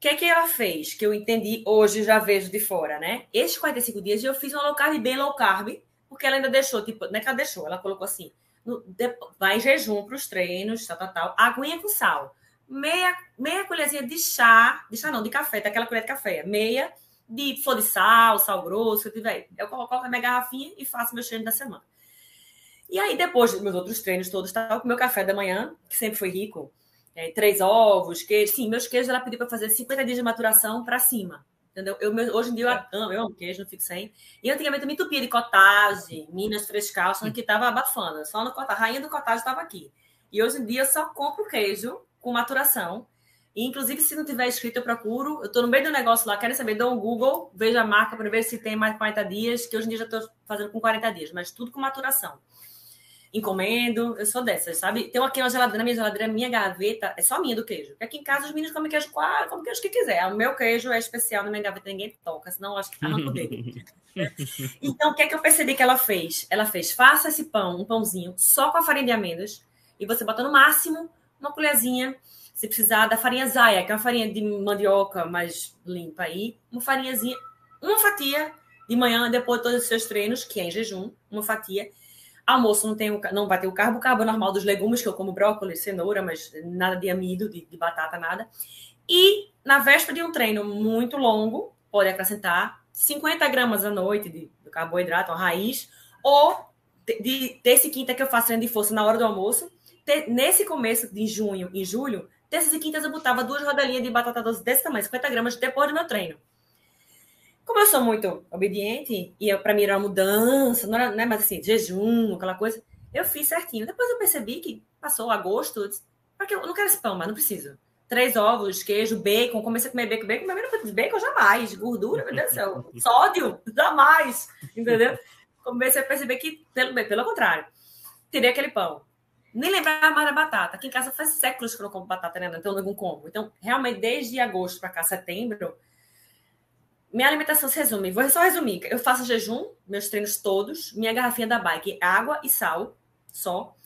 que é que ela fez? Que eu entendi hoje, já vejo de fora, né? Esses 45 dias eu fiz uma low carb bem low carb, porque ela ainda deixou, tipo, não é que ela deixou, ela colocou assim: no, de, vai em jejum para os treinos, tal, tal, tal, aguinha com sal. Meia, meia colherzinha de chá, de chá não, de café, daquela colher de café, meia de flor de sal, sal grosso, eu tiver. Eu coloco na minha garrafinha e faço meu treino da semana. E aí, depois dos meus outros treinos todos, estava com meu café da manhã, que sempre foi rico, é, três ovos, queijo. Sim, meus queijos ela pediu para fazer 50 dias de maturação para cima. Entendeu? Eu, hoje em dia eu amo, eu amo queijo, não fico sem. E antigamente eu me entupia de cottage, Minas Frescal, só que estava abafando. Só no cottage, a rainha do cottage estava aqui. E hoje em dia eu só compro queijo com maturação. E, inclusive, se não tiver escrito, eu procuro. Eu estou no meio do negócio lá, quero saber, dou um Google, vejo a marca para ver se tem mais de 40 dias, que hoje em dia já estou fazendo com 40 dias, mas tudo com maturação encomendo, eu sou dessas, sabe? Tem aqui uma geladeira, na minha geladeira, minha gaveta é só minha do queijo. Porque aqui em casa os meninos comem queijo claro, comem queijo que quiser. O meu queijo é especial na minha gaveta, ninguém toca, senão eu acho que tá no dele. então, o que é que eu percebi que ela fez? Ela fez, faça esse pão, um pãozinho, só com a farinha de amêndoas, e você bota no máximo uma colherzinha, se precisar da farinha zaia, que é uma farinha de mandioca mais limpa aí, uma farinhazinha, uma fatia de manhã, depois de todos os seus treinos, que é em jejum, uma fatia, Almoço não, tem o, não vai ter o carbo, o carbo normal dos legumes, que eu como brócolis, cenoura, mas nada de amido, de, de batata, nada. E na véspera de um treino muito longo, pode acrescentar 50 gramas à noite de, de carboidrato, uma raiz, ou de, de terça e quinta que eu faço treino de força na hora do almoço. Nesse começo de junho e julho, terças e quintas eu botava duas rodelinhas de batata doce desse tamanho, 50 gramas, depois do meu treino. Como eu sou muito obediente, e para mim era uma mudança, não era, não é mais assim, jejum, aquela coisa, eu fiz certinho. Depois eu percebi que passou agosto, porque eu não quero esse pão, mas não preciso. Três ovos, queijo, bacon, comecei a comer bacon, bacon, mas bacon jamais, gordura, meu Deus do céu, sódio, jamais, entendeu? Comecei a perceber que, pelo, pelo contrário, tirei aquele pão. Nem lembrava mais da batata. Aqui em casa faz séculos que eu não como batata, né? Então eu não como. Então, realmente, desde agosto para cá, setembro, minha alimentação se resume, vou só resumir. Eu faço jejum, meus treinos todos, minha garrafinha da bike, água e sal, só.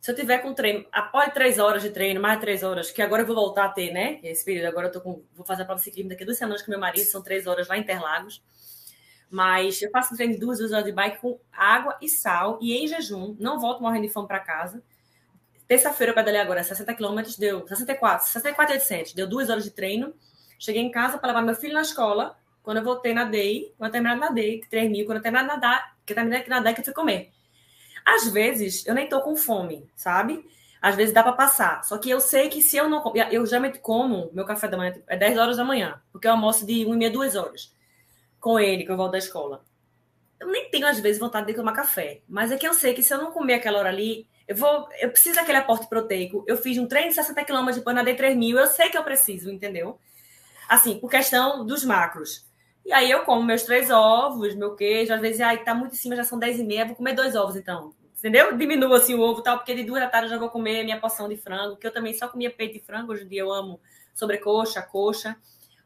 Se eu tiver com treino, após três horas de treino, mais três horas, que agora eu vou voltar a ter, né? Esse período, agora eu tô com, vou fazer a prova ciclismo daqui a duas semanas com meu marido, são três horas lá em Interlagos. Mas eu faço treino de duas, duas horas de bike com água e sal e em jejum, não volto morrendo de fome para casa. Terça-feira eu pedalei agora 60 quilômetros, deu 64, 64,800, deu duas horas de treino. Cheguei em casa para levar meu filho na escola, quando eu voltei na DEI, quando eu terminar na DEI, 3 mil, quando eu terminar de nadar, que eu terminei na DEI que eu fui comer. Às vezes, eu nem tô com fome, sabe? Às vezes dá para passar. Só que eu sei que se eu não. Eu geralmente como, meu café da manhã é 10 horas da manhã, porque eu almoço de 1 e meia, 2 horas com ele, que eu volto da escola. Eu nem tenho, às vezes, vontade de tomar café. Mas é que eu sei que se eu não comer aquela hora ali, eu vou. Eu preciso daquele aporte proteico. Eu fiz um treino de 60 km, depois nadei 3 mil. Eu sei que eu preciso, entendeu? Assim, por questão dos macros. E aí eu como meus três ovos, meu queijo, às vezes, ai, tá muito em cima, já são dez e meia, vou comer dois ovos então. Entendeu? Diminuo assim o ovo tal, porque de duas da tarde eu já vou comer minha porção de frango, que eu também só comia peito de frango, hoje em dia eu amo sobrecoxa, coxa.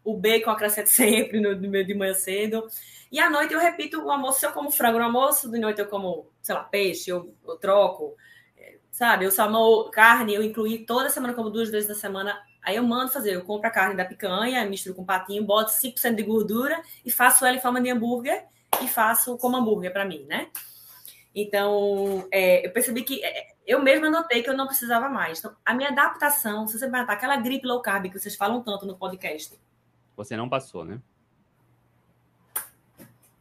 O bacon acrescento sempre no, no de manhã cedo. E à noite eu repito o almoço, se eu como frango no almoço, de noite eu como, sei lá, peixe, eu, eu troco. É, sabe, eu salmão, carne, eu incluí toda semana, como duas vezes na semana, Aí eu mando fazer, eu compro a carne da picanha, misturo com patinho, boto 5% de gordura e faço ela em forma de hambúrguer e faço como hambúrguer para mim, né? Então, é, eu percebi que é, eu mesma notei que eu não precisava mais. Então, a minha adaptação, se você perguntar, aquela gripe low carb que vocês falam tanto no podcast. Você não passou, né?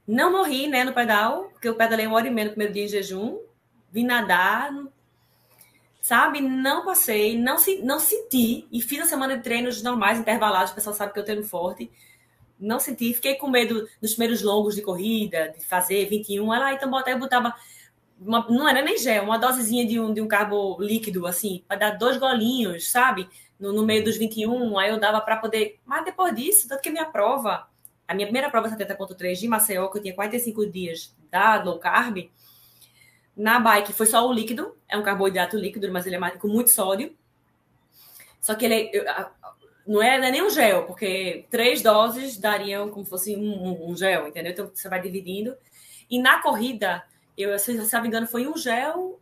Não morri, né, no pedal, porque eu pedalei uma hora e meia no primeiro dia em jejum. Vim nadar, sabe? Não passei, não, não senti. E fiz a semana de treinos normais, intervalados. O pessoal sabe que eu treino forte. Não senti. Fiquei com medo dos primeiros longos de corrida, de fazer 21. Ela, então, bota, eu botava uma, não era nem gel, uma dosezinha de um, de um carbo líquido, assim, para dar dois golinhos, sabe? No, no meio dos 21, aí eu dava para poder. Mas depois disso, tanto que a minha prova, a minha primeira prova 70.3 de Maceió, que eu tinha 45 dias da low carb, na bike foi só o líquido, é um carboidrato líquido, mas ele é com muito sódio. Só que ele é, não é, não é nem um gel, porque três doses dariam como se fosse um, um, gel, entendeu? Então você vai dividindo. E na corrida, eu, se não me engano, foi um gel,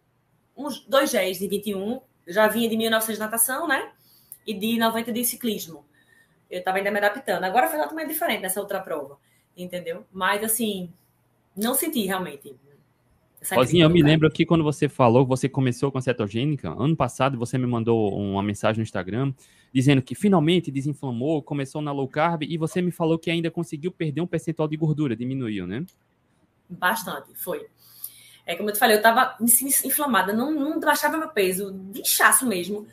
uns dois géis de 21. Eu já vinha de 1900 de natação, né? E de 90 de ciclismo. Eu estava ainda me adaptando. Agora foi totalmente diferente nessa outra prova, entendeu? Mas assim, não senti realmente. Rosinha, eu me lembro aqui quando você falou que você começou com a cetogênica. Ano passado você me mandou uma mensagem no Instagram dizendo que finalmente desinflamou, começou na low carb e você me falou que ainda conseguiu perder um percentual de gordura, diminuiu, né? Bastante, foi. É como eu te falei, eu tava inflamada, não, não baixava meu peso, de inchaço mesmo.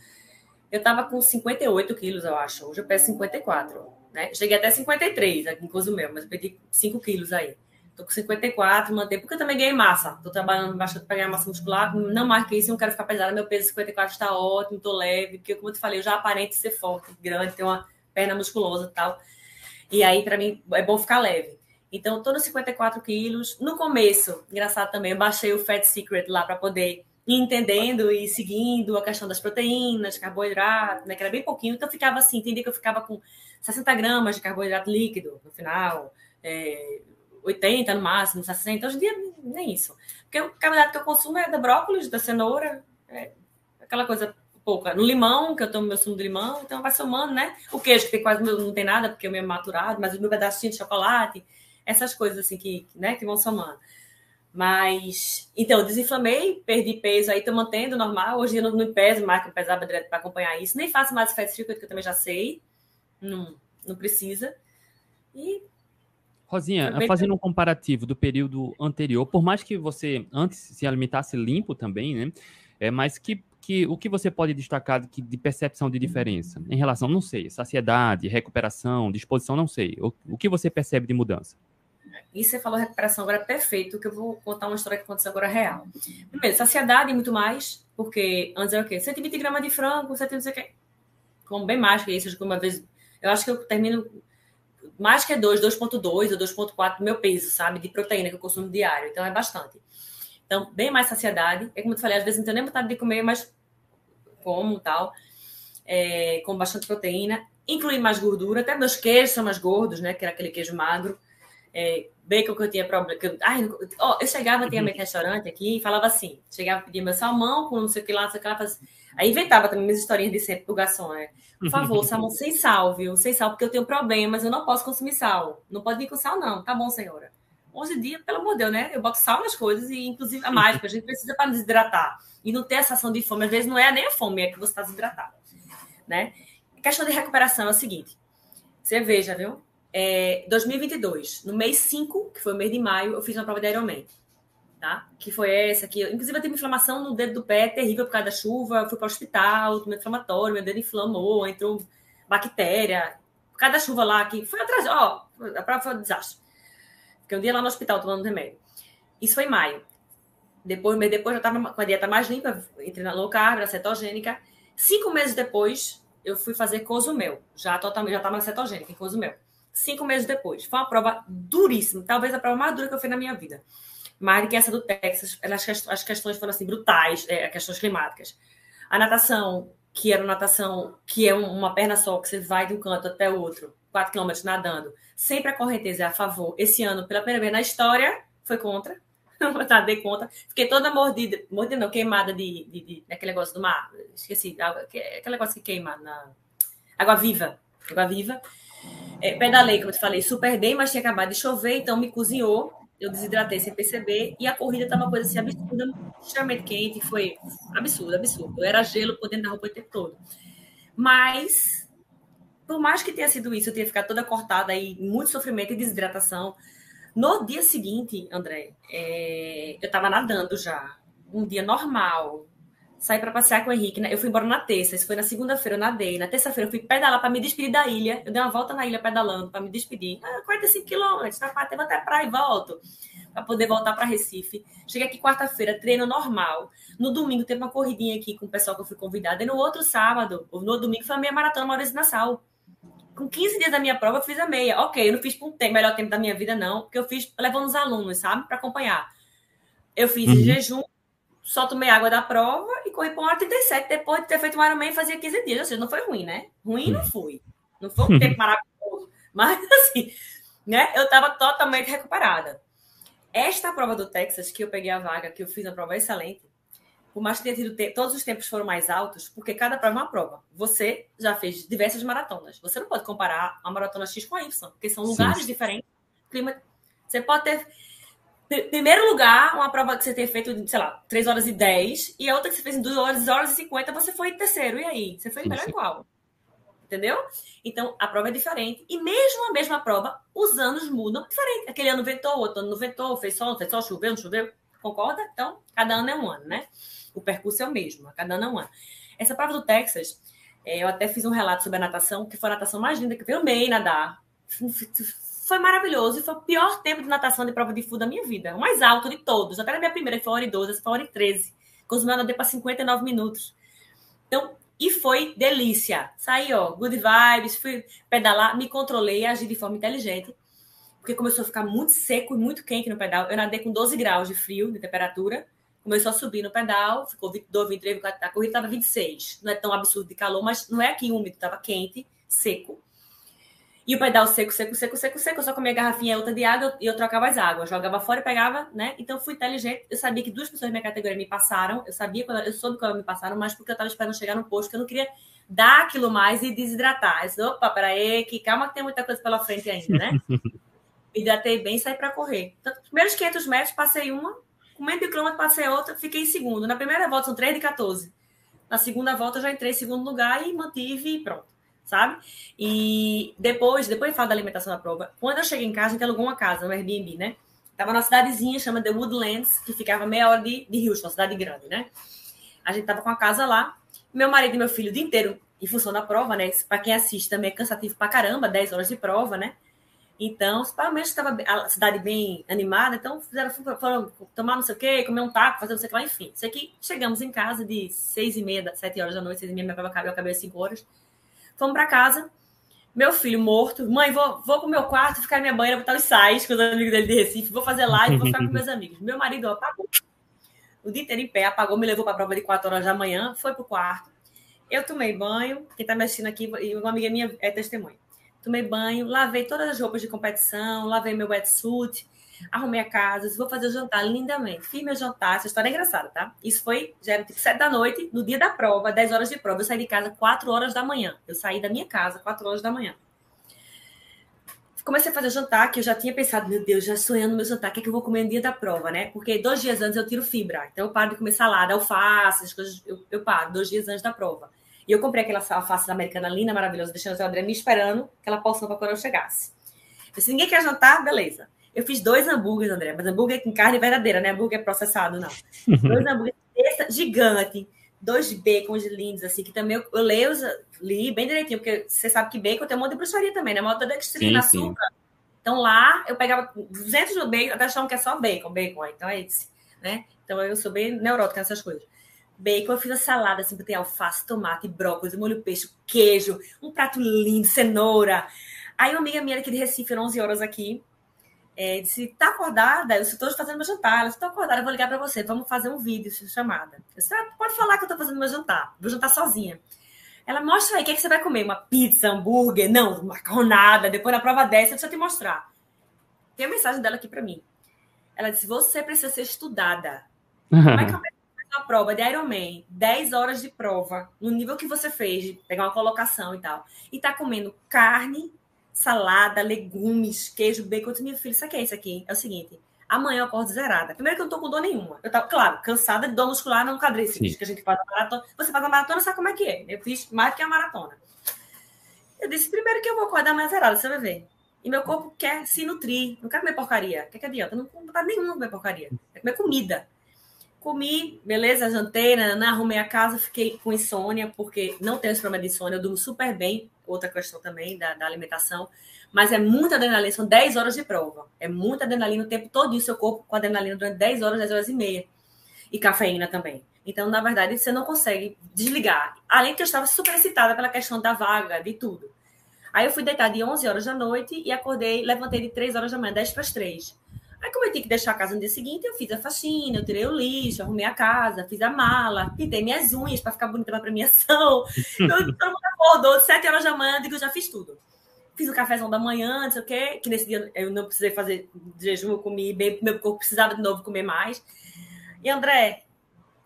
Eu tava com 58 quilos, eu acho. Hoje eu peso 54, né? Cheguei até 53 aqui em Cozumel, mas eu perdi 5 quilos aí. Tô com 54, mantém, porque eu também ganhei massa. Tô trabalhando bastante para ganhar massa muscular. Não mais que isso, não quero ficar pesada. Meu peso 54 está ótimo, tô leve, porque, como eu te falei, eu já aparento ser forte, grande, ter uma perna musculosa e tal. E aí, para mim, é bom ficar leve. Então, tô nos 54 quilos. No começo, engraçado também, eu baixei o Fat Secret lá para poder ir entendendo e seguindo a questão das proteínas, carboidrato, né? Que era bem pouquinho. Então, eu ficava assim, entendi que eu ficava com 60 gramas de carboidrato líquido no final. É, 80 no máximo, 60. Hoje em dia, nem isso. Porque o carboidrato que eu consumo é da brócolis, da cenoura, é aquela coisa pouca. No limão, que eu tomo meu sumo de limão, então vai somando, né? O queijo, que tem quase não tem nada, porque é meio maturado, mas o meu pedacinho de chocolate, essas coisas assim que, né, que vão somando. Mas, então, eu desinflamei, perdi peso, aí tô mantendo normal. Hoje eu não, não peso mais, que eu pesava direto para acompanhar isso. Nem faço mais fast food, que eu também já sei. Não, não precisa. E Rosinha, fazendo um comparativo do período anterior, por mais que você antes se alimentasse limpo também, né? É, mas que, que, o que você pode destacar de, de percepção de diferença? Em relação, não sei, saciedade, recuperação, disposição, não sei. O, o que você percebe de mudança? E você falou recuperação agora é perfeito, que eu vou contar uma história que aconteceu agora real. Primeiro, saciedade muito mais, porque antes era o quê? 120 gramas de frango, 120 como bem mais que isso, uma vez. Eu acho que eu termino mais que 2, 2,2 ou 2,4 do meu peso, sabe? De proteína que eu consumo diário. Então é bastante. Então, bem mais saciedade. É como eu falei, às vezes não tenho nem vontade de comer, mas como tal. É, com bastante proteína. Incluir mais gordura. Até meus queijos são mais gordos, né? Que era aquele queijo magro. É, bacon que eu tinha problema. Que eu, ai, ó, eu chegava, tinha meu restaurante aqui e falava assim: chegava, pedia meu salmão com não sei o que lá, não sei o que lá. Fazia, aí inventava também minhas historinhas de sempre pro garçom, né? Por favor, salmão sem sal, viu? Sem sal, porque eu tenho problemas, eu não posso consumir sal. Não pode vir com sal, não. Tá bom, senhora. Hoje em dia, pelo amor de Deus, né? Eu boto sal nas coisas e, inclusive, a porque a gente precisa para desidratar. E não ter essa ação de fome. Às vezes não é nem a fome, é que você está desidratado. Né? A questão de recuperação é o seguinte. Você veja, viu? É, 2022, no mês 5, que foi o mês de maio, eu fiz uma prova de Ironman tá? Que foi essa aqui. Inclusive, eu tive inflamação no dedo do pé, terrível por causa da chuva. Eu fui para o hospital, tomei inflamatório, meu dedo inflamou, entrou bactéria. Por causa da chuva lá, que foi atrás. Ó, a prova foi um desastre. Fiquei um dia lá no hospital tomando remédio. Isso foi em maio. Depois, mês depois, eu estava com a dieta mais limpa, entrei na low carb, na cetogênica. Cinco meses depois, eu fui fazer Cozumel. Já totalmente, já estava na cetogênica, em Cozumel. Cinco meses depois. Foi uma prova duríssima, talvez a prova mais dura que eu fiz na minha vida mais do que essa do Texas. As questões foram assim brutais, é, questões climáticas. A natação, que era natação que é uma perna só, que você vai de um canto até o outro, 4 km nadando, sempre a correnteza é a favor. Esse ano, pela primeira vez na história, foi contra. tá, dei conta. Fiquei toda mordida, mordida não, queimada de, de, de, daquele negócio do mar. Esqueci, aquele negócio que queima na. Água viva. Água viva. É, pedalei, como eu te falei, super bem, mas tinha acabado de chover, então me cozinhou eu desidratei sem perceber e a corrida estava uma coisa assim absurda, extremamente quente, foi absurdo, absurdo. Eu era gelo por dentro da roupa o tempo todo. Mas, por mais que tenha sido isso, eu tinha ficado toda cortada e muito sofrimento e desidratação. No dia seguinte, André, é, eu estava nadando já, um dia normal, saí para passear com o Henrique. Né? Eu fui embora na terça, isso foi na segunda-feira, eu nadei. Na terça-feira, eu fui pedalar para me despedir da ilha. Eu dei uma volta na ilha pedalando para me despedir. Ah, 45 quilômetros, tá? vou até praia e volto. para poder voltar para Recife. Cheguei aqui quarta-feira, treino normal. No domingo teve uma corridinha aqui com o pessoal que eu fui convidada. E no outro sábado, ou no domingo, foi a minha maratona Maurício Nassau. Com 15 dias da minha prova, eu fiz a meia. Ok, eu não fiz por um tempo, melhor tempo da minha vida, não, porque eu fiz levando os alunos, sabe, para acompanhar. Eu fiz uhum. em jejum, só tomei água da prova e corri para uma 37 depois de ter feito um Ironman fazia 15 dias. Ou seja, não foi ruim, né? Ruim não foi. Não foi um tempo maravilhoso. Mas, assim, né? Eu estava totalmente recuperada. Esta prova do Texas, que eu peguei a vaga, que eu fiz uma prova excelente, por mais que tenha tido te... todos os tempos foram mais altos, porque cada prova é uma prova. Você já fez diversas maratonas. Você não pode comparar a maratona X com a Y, porque são lugares sim. diferentes. Clima... Você pode ter primeiro lugar, uma prova que você tem feito, sei lá, 3 horas e 10, e a outra que você fez em 2 horas, 2 horas e 50, você foi terceiro. E aí? Você foi melhor igual. Entendeu? Então, a prova é diferente. E mesmo a mesma prova, os anos mudam diferente. Aquele ano ventou, outro ano não ventou, fez sol, fez sol, choveu, não choveu. Concorda? Então, cada ano é um ano, né? O percurso é o mesmo, cada ano é um ano. Essa prova do Texas, é, eu até fiz um relato sobre a natação, que foi a natação mais linda que eu amei nadar foi maravilhoso e foi o pior tempo de natação de prova de full da minha vida. O mais alto de todos. Até na minha primeira, foi uma hora e 12, essa foi uma hora e 13. Com os meus nadei para 59 minutos. Então, e foi delícia. Saí, ó, good vibes, fui pedalar, me controlei, agi de forma inteligente. Porque começou a ficar muito seco e muito quente no pedal. Eu nadei com 12 graus de frio, de temperatura. Começou a subir no pedal, ficou 22, 23, 24, a corrida estava 26. Não é tão absurdo de calor, mas não é aqui úmido, estava quente, seco. E o pedal seco, seco, seco, seco, seco. Eu só comia garrafinha outra de água e eu trocava as águas. Jogava fora e pegava, né? Então fui inteligente. Eu sabia que duas pessoas da minha categoria me passaram. Eu sabia, quando, eu soube quando me passaram, mas porque eu estava esperando chegar no posto, que eu não queria dar aquilo mais e desidratar. Eu disse, opa, peraí, que calma que tem muita coisa pela frente ainda, né? hidratei bem e saí para correr. Então, primeiros 500 metros, passei uma. Com meio de quilômetro, passei outra. Fiquei em segundo. Na primeira volta, são 3 de 14. Na segunda volta, eu já entrei em segundo lugar e mantive e pronto sabe? E depois, depois de falar da alimentação da prova, quando eu cheguei em casa, a gente alugou uma casa, um Airbnb, né? Tava numa cidadezinha chamada The Woodlands, que ficava meia hora de, de Houston, uma cidade grande, né? A gente tava com a casa lá. Meu marido e meu filho o dia inteiro, em função da prova, né? Para quem assiste também é cansativo pra caramba, 10 horas de prova, né? Então, menos estava a cidade bem animada, então fizeram, foram tomar não sei o quê, comer um taco, fazer não sei o que lá, enfim. Isso aqui, chegamos em casa de seis e meia, sete horas da noite, seis e meia, minha prova acabou, eu acabei às cinco horas. Fomos para casa. Meu filho morto. Mãe, vou, vou pro meu quarto, ficar na minha banheira, botar os sais com os amigos dele de Recife. Vou fazer live, vou ficar com meus amigos. Meu marido apagou. O dia inteiro em pé, apagou, me levou para a prova de 4 horas da manhã, foi pro quarto. Eu tomei banho, quem está mexendo aqui, e uma amiga minha é testemunha. Tomei banho, lavei todas as roupas de competição, lavei meu wetsuit, arrumei a casa, vou fazer o jantar lindamente. Fiz meu jantar, essa história é engraçada, tá? Isso foi, já era tipo sete da noite, no dia da prova, 10 horas de prova. Eu saí de casa 4 horas da manhã. Eu saí da minha casa 4 horas da manhã. Comecei a fazer jantar, que eu já tinha pensado, meu Deus, já sonhando meu jantar, o que, é que eu vou comer no dia da prova, né? Porque dois dias antes eu tiro fibra. Então eu paro de comer salada, alface, as coisas, eu, eu paro, dois dias antes da prova. E eu comprei aquela alface americana linda, maravilhosa, deixando o André me esperando, aquela porção para quando eu chegasse. Se ninguém quer jantar, beleza. Eu fiz dois hambúrgueres, André, mas hambúrguer com carne verdadeira, né? Hambúrguer processado, não. dois hambúrgueres gigante, dois bacons lindos, assim, que também eu, eu leio, li bem direitinho, porque você sabe que bacon tem um monte de bruxaria também, né? Maltodextrina, açúcar. Então lá eu pegava 200 do bacon, até achando que é só bacon, bacon, então é esse, né? Então eu sou bem neurótica nessas coisas. Bacon, eu fiz a salada, assim, botei alface, tomate, brócolis, molho peixe, queijo, um prato lindo, cenoura. Aí uma amiga minha aqui de Recife, 11 horas aqui, é, disse, tá acordada? Eu estou fazendo meu jantar. Ela disse, tô acordada, eu vou ligar para você, vamos fazer um vídeo, chamada. Eu disse, ah, pode falar que eu tô fazendo meu jantar. Vou jantar sozinha. Ela, mostra aí, o que, é que você vai comer? Uma pizza, hambúrguer? Não, macarronada. Depois na prova dessa, deixa eu te mostrar. Tem a mensagem dela aqui para mim. Ela disse, você precisa ser estudada. Como é que eu uma prova de Ironman, 10 horas de prova, no nível que você fez, pegar uma colocação e tal, e tá comendo carne, salada, legumes, queijo, bacon. Eu disse, minha filha, isso aqui é isso aqui. É o seguinte, amanhã eu acordo zerada. Primeiro que eu não tô com dor nenhuma. Eu tava, claro, cansada de dor muscular no quadríceps, que a gente faz a maratona. Você faz a maratona, sabe como é que é. Eu fiz mais que a maratona. Eu disse, primeiro que eu vou acordar mais zerada, você vai ver. E meu corpo quer se nutrir, não quer comer porcaria. O que, que adianta? Não, tá nenhuma comer porcaria. Quer comer comida. Comi, beleza, jantei, né, arrumei a casa, fiquei com insônia, porque não tenho esse problema de insônia, eu durmo super bem, outra questão também da, da alimentação, mas é muita adrenalina, são 10 horas de prova, é muita adrenalina o tempo todo, e seu corpo com adrenalina durante 10 horas, 10 horas e meia, e cafeína também. Então, na verdade, você não consegue desligar. Além que eu estava super excitada pela questão da vaga, de tudo. Aí eu fui deitar de 11 horas da noite e acordei, levantei de 3 horas da manhã, 10 para as 3. Aí, como eu tinha que deixar a casa no dia seguinte, eu fiz a faxina, eu tirei o lixo, arrumei a casa, fiz a mala, pintei minhas unhas para ficar bonita para premiação. Então, todo mundo acordou 7 horas da manhã, digo, eu já fiz tudo. Fiz o cafezão da manhã, não sei o quê, que nesse dia eu não precisei fazer jejum, eu comi bem, meu corpo precisava de novo comer mais. E André,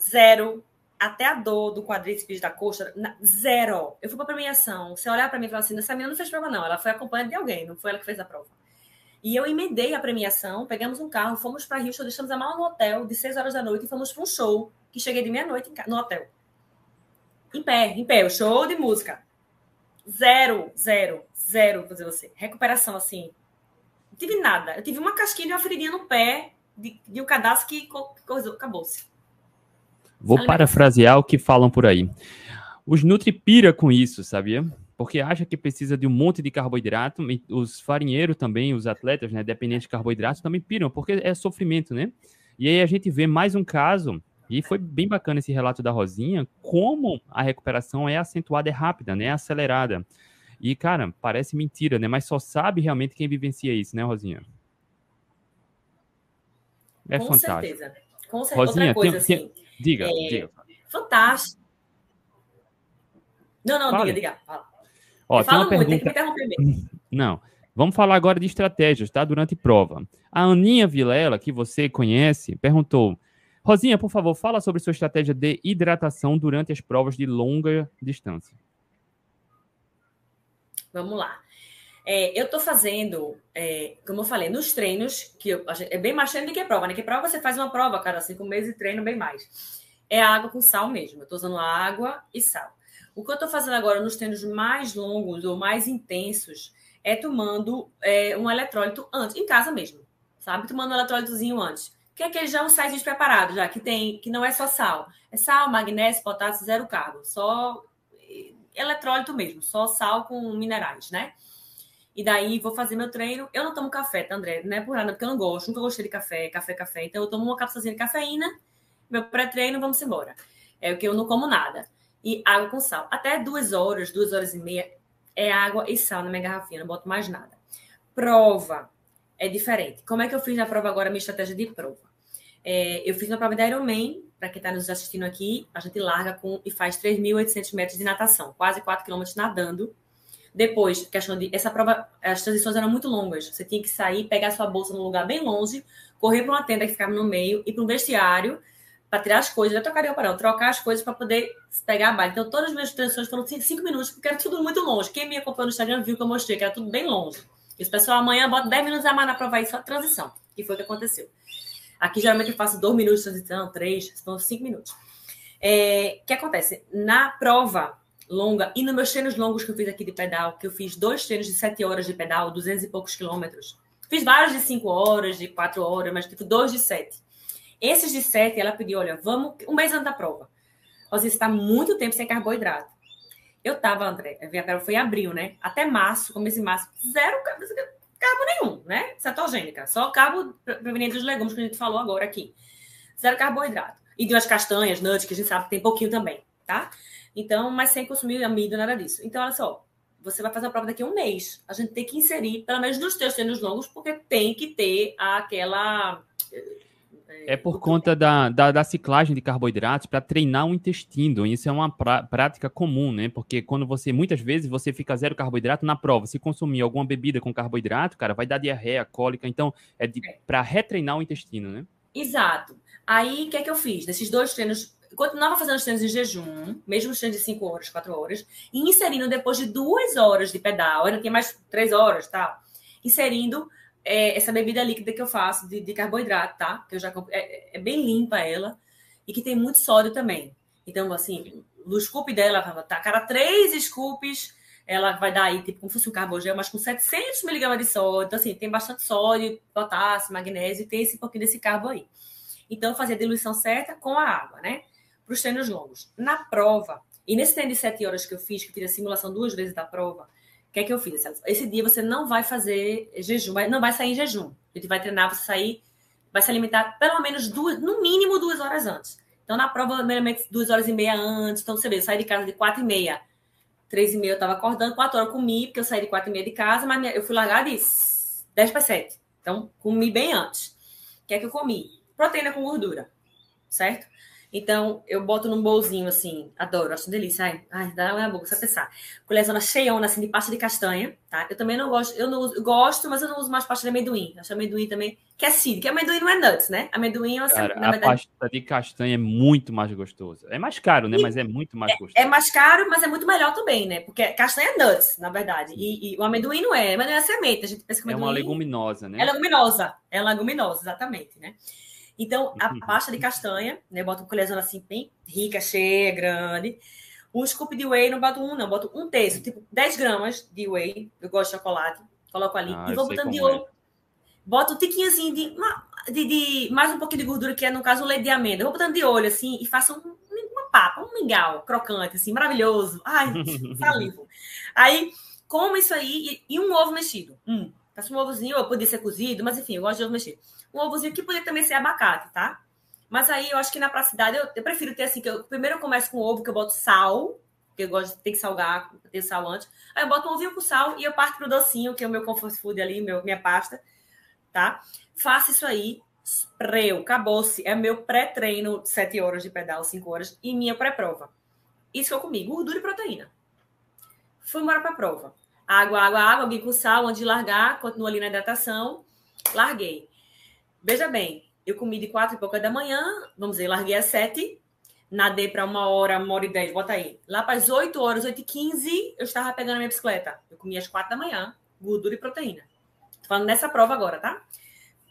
zero, até a dor do quadríceps da coxa, zero. Eu fui para premiação. Você olhar para mim e falar assim: essa menina não fez prova, não. Ela foi acompanhada de alguém, não foi ela que fez a prova. E eu emendei a premiação, pegamos um carro, fomos para Rio, deixamos a mala no hotel de 6 horas da noite e fomos para um show que cheguei de meia-noite no hotel. Em pé, em pé, o show de música. Zero, zero, zero, vou dizer você. Recuperação, assim. Não tive nada. Eu tive uma casquinha e uma feridinha no pé de, de um cadastro que acabou-se. Vou parafrasear o que falam por aí. Os Nutri pira com isso, sabia? Porque acha que precisa de um monte de carboidrato, os farinheiros também, os atletas, né, dependentes de carboidrato, também piram, porque é sofrimento, né? E aí a gente vê mais um caso, e foi bem bacana esse relato da Rosinha, como a recuperação é acentuada, é rápida, né, é acelerada. E, cara, parece mentira, né, mas só sabe realmente quem vivencia isso, né, Rosinha? É Com fantástico. Certeza. Com certeza. Rosinha, Outra coisa, tem, assim, diga, é... diga. Fantástico. Não, não, Fale. diga, diga. Fala. Ó, tem uma muito, pergunta... tem que Não. Vamos falar agora de estratégias, tá? Durante prova. A Aninha Vilela, que você conhece, perguntou: Rosinha, por favor, fala sobre sua estratégia de hidratação durante as provas de longa distância. Vamos lá. É, eu estou fazendo, é, como eu falei, nos treinos, que eu, é bem mais treino do que prova, né? Que prova você faz uma prova cada cinco meses e treino bem mais. É água com sal mesmo. Eu estou usando água e sal. O que eu estou fazendo agora nos treinos mais longos ou mais intensos é tomando é, um eletrólito antes, em casa mesmo, sabe? Tomando um eletrólitozinho antes. Que é aquele já um sais preparado, já que tem, que não é só sal. É sal, magnésio, potássio, zero carbo. Só eletrólito mesmo, só sal com minerais, né? E daí vou fazer meu treino. Eu não tomo café, tá, André? Não é por nada, porque eu não gosto, nunca gostei de café, café, café. Então eu tomo uma cápsulazinha de cafeína, meu pré-treino, vamos embora. É o que eu não como nada e água com sal. Até duas horas, duas horas e meia, é água e sal na minha garrafinha, não boto mais nada. Prova é diferente. Como é que eu fiz na prova agora, minha estratégia de prova? É, eu fiz uma prova da Ironman, para quem está nos assistindo aqui, a gente larga com e faz 3.800 metros de natação, quase 4 quilômetros nadando. Depois, questão de. Essa prova, as transições eram muito longas. Você tinha que sair, pegar sua bolsa num lugar bem longe, correr para uma tenda que ficava no meio, ir para um vestiário, para tirar as coisas, eu trocaria o parão, trocar as coisas para poder pegar a bike. Então, todas as minhas transições foram cinco minutos, porque era tudo muito longe. Quem me acompanhou no Instagram viu que eu mostrei que era tudo bem longe. Esse pessoal amanhã bota 10 minutos a mais na prova aí, só transição, que foi o que aconteceu. Aqui, geralmente, eu faço dois minutos de transição, três, são cinco minutos. É, que acontece? Na prova longa, e nos meus treinos longos que eu fiz aqui de pedal, que eu fiz dois treinos de sete horas de pedal, duzentos e poucos quilômetros. Fiz vários de cinco horas, de quatro horas, mas tipo dois de sete. Esses de sete, ela pediu, olha, vamos, um mês antes da prova. Você está muito tempo sem carboidrato. Eu tava, André, foi em abril, né? Até março, começo de março, zero carbo nenhum, né? Cetogênica. Só carbo proveniente dos legumes que a gente falou agora aqui. Zero carboidrato. E de umas castanhas, nuts, que a gente sabe que tem pouquinho também, tá? Então, mas sem consumir amido, nada disso. Então, olha só, você vai fazer a prova daqui a um mês. A gente tem que inserir, pelo menos nos teus treinos longos, porque tem que ter aquela é por conta da, da, da, ciclagem de carboidratos para treinar o intestino. Isso é uma pra, prática comum, né? Porque quando você, muitas vezes, você fica zero carboidrato na prova. Se consumir alguma bebida com carboidrato, cara, vai dar diarreia, cólica. Então, é, é. para retreinar o intestino, né? Exato. Aí, o que é que eu fiz? Nesses dois treinos, continuava fazendo os treinos em jejum, mesmo os treinos de 5 horas, 4 horas, e inserindo depois de duas horas de pedal, ainda tinha mais 3 horas, tal, inserindo é, essa bebida líquida que eu faço de, de carboidrato, tá? Que eu já é, é, bem limpa ela e que tem muito sódio também. Então, assim, no scoop dela, tá? Cada três scoops, ela vai dar aí, tipo, como se fosse um carbogel, mas com 700 miligramas de sódio. Então, assim, tem bastante sódio, potássio, magnésio, tem esse pouquinho desse carbo aí. Então, fazia a diluição certa com a água, né? Para os treinos longos. Na prova, e nesse treino de sete horas que eu fiz, que eu a simulação duas vezes da prova, que é que eu fiz? Esse dia você não vai fazer jejum, não vai sair em jejum. A gente vai treinar, você sair, vai se alimentar pelo menos duas, no mínimo duas horas antes. Então, na prova, primeiramente, duas horas e meia antes. Então, você vê, eu saí de casa de quatro e meia. Três e meia eu estava acordando, quatro horas eu comi, porque eu saí de quatro e meia de casa, mas eu fui largar de dez para sete. Então, comi bem antes. O que é que eu comi? Proteína com gordura, certo? Então, eu boto num bolzinho assim, adoro, acho delícia. Ai, ai dá na boca, só pensar. Colherzona cheiona, assim, de pasta de castanha, tá? Eu também não gosto, eu não uso, eu gosto, mas eu não uso mais pasta de amendoim. Acho amendoim também, que é seed, que amendoim não é nuts, né? Amendoim é Cara, na verdade... a pasta de castanha é muito mais gostosa. É mais caro, né? E mas é muito mais gostoso. É, é, mais caro, mas é muito melhor também, né? Porque castanha é nuts, na verdade. E, e o amendoim não é, amendoim é semente. A gente pensa que amendoim... É uma leguminosa, né? É leguminosa, é leguminosa, exatamente, né? Então, a uhum. pasta de castanha, né? Boto uma colherzona assim, bem rica, cheia, grande. Um scoop de whey, não boto um, não. Boto um terço, tipo 10 gramas de whey. Eu gosto de chocolate. Coloco ali. Ah, e vou botando de olho. É. Boto um tiquinho assim de, de, de, Mais um pouquinho de gordura, que é, no caso, o leite de amêndoa. Eu vou botando de olho, assim, e faço um, uma papa, um mingau crocante, assim, maravilhoso. Ai, salivo. Aí, como isso aí e, e um ovo mexido. Hum, faço um ovozinho, ou podia ser cozido, mas enfim, eu gosto de ovo mexido um ovozinho que poderia também ser abacate, tá? Mas aí eu acho que na pracidade eu, eu prefiro ter assim, que eu, primeiro eu começo com ovo, que eu boto sal, que eu gosto de ter que salgar, ter sal antes. Aí eu boto um ovinho com sal e eu parto pro docinho, que é o meu comfort food ali, meu, minha pasta, tá? Faço isso aí, preu, acabou-se. É meu pré-treino, sete horas de pedal, cinco horas, e minha pré-prova. Isso que eu comi, gordura e proteína. Fui embora pra prova. Água, água, água, alguém com sal, onde largar, continuo ali na hidratação, larguei. Veja bem, eu comi de quatro e pouca da manhã, vamos dizer, larguei às sete, nadei para uma hora, uma hora e dez, bota aí. Lá para as oito horas, oito e quinze, eu estava pegando a minha bicicleta. Eu comi às quatro da manhã, gordura e proteína. Tô falando nessa prova agora, tá?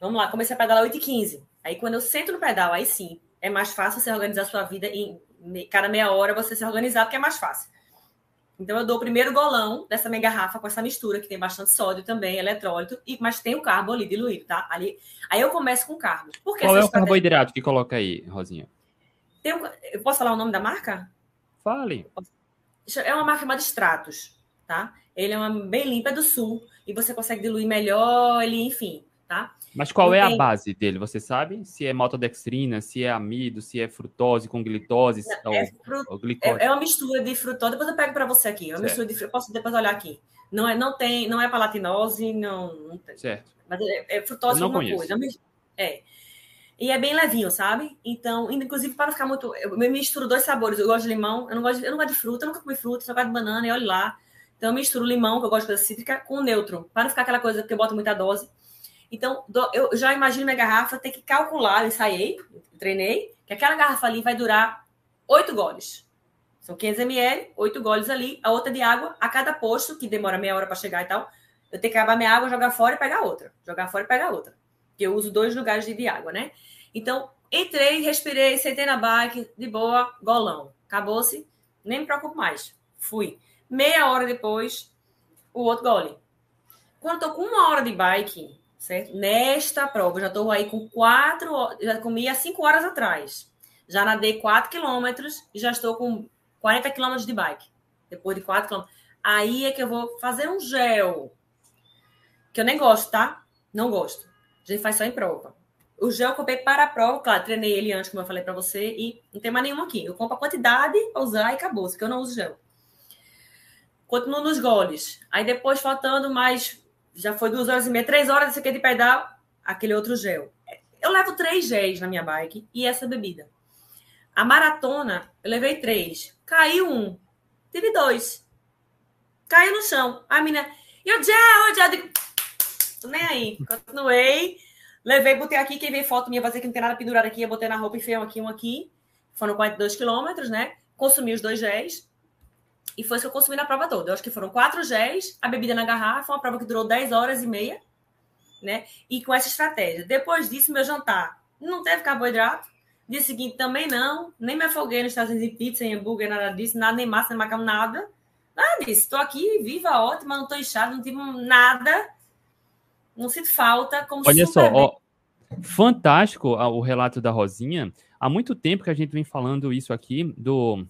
Vamos lá, comecei a pedalar oito e quinze. Aí quando eu sento no pedal, aí sim, é mais fácil você organizar sua vida em cada meia hora você se organizar, porque é mais fácil. Então eu dou o primeiro golão dessa minha garrafa com essa mistura que tem bastante sódio também, eletrólito, e, mas tem o carbo ali diluído, tá? Ali, aí eu começo com carbo. Por Qual é o carboidrato que coloca aí, Rosinha? Tem um, eu posso falar o nome da marca? Fale. É uma marca chamada Stratos, tá? Ele é uma bem limpa é do sul e você consegue diluir melhor, ele, enfim, tá? Mas qual é a base dele? Você sabe? Se é maltodextrina, se é amido, se é frutose com glitose não, é, ou, ou glicose? É, é, uma mistura de frutose. Depois eu pego para você aqui. É uma mistura de posso depois olhar aqui. Não é, não tem, não é palatinose, não, não tem. Certo. Mas é, é frutose alguma coisa. É. E é bem levinho, sabe? Então, inclusive para não ficar muito, eu misturo dois sabores. Eu gosto de limão, eu não gosto de, eu não gosto de fruta, eu nunca comi fruta, só gosto de banana e olha lá. Então eu misturo limão, que eu gosto de coisa cítrica, com neutro, para não ficar aquela coisa que eu boto muita dose. Então, eu já imagino minha garrafa ter que calcular, eu ensaiei, treinei, que aquela garrafa ali vai durar oito goles. São 500 ml, oito goles ali, a outra de água a cada posto, que demora meia hora para chegar e tal. Eu tenho que acabar minha água, jogar fora e pegar outra. Jogar fora e pegar outra. Porque eu uso dois lugares de, de água, né? Então, entrei, respirei, sentei na bike, de boa, golão. Acabou-se, nem me preocupo mais. Fui. Meia hora depois, o outro gole. Quando eu tô com uma hora de bike, certo? Nesta prova, já estou aí com quatro, já comi há cinco horas atrás. Já nadei quatro quilômetros e já estou com 40 quilômetros de bike. Depois de quatro quilômetros. Aí é que eu vou fazer um gel. Que eu nem gosto, tá? Não gosto. A gente faz só em prova. O gel eu comprei para a prova, claro, treinei ele antes, como eu falei para você, e não tem mais nenhum aqui. Eu compro a quantidade para usar e acabou, porque eu não uso gel. Continuo nos goles. Aí depois, faltando mais já foi duas horas e meia, três horas, esse aqui de pedal, aquele outro gel. Eu levo três géis na minha bike e essa bebida. A maratona, eu levei três. Caiu um. Tive dois. Caiu no chão. A menina. E o gel, o gel. Tô nem aí. Continuei. Levei, botei aqui. Quem vê foto minha vai dizer que não tem nada pendurado aqui. Eu botei na roupa e um aqui, um aqui. Foram 42 quilômetros, né? Consumi os dois géis. E foi isso que eu consumi na prova toda. Eu acho que foram quatro géis, a bebida na garrafa, uma prova que durou 10 horas e meia, né? E com essa estratégia. Depois disso, meu jantar não teve carboidrato. Dia seguinte também não. Nem me afoguei nos Estados Unidos em pizza, em hambúrguer, nada disso, nada, nem massa, nem macarrão, nada. Nada disso. Estou aqui, viva, ótima, não estou inchada, não tive nada. Não sinto falta. Como Olha só, ó, Fantástico o relato da Rosinha. Há muito tempo que a gente vem falando isso aqui do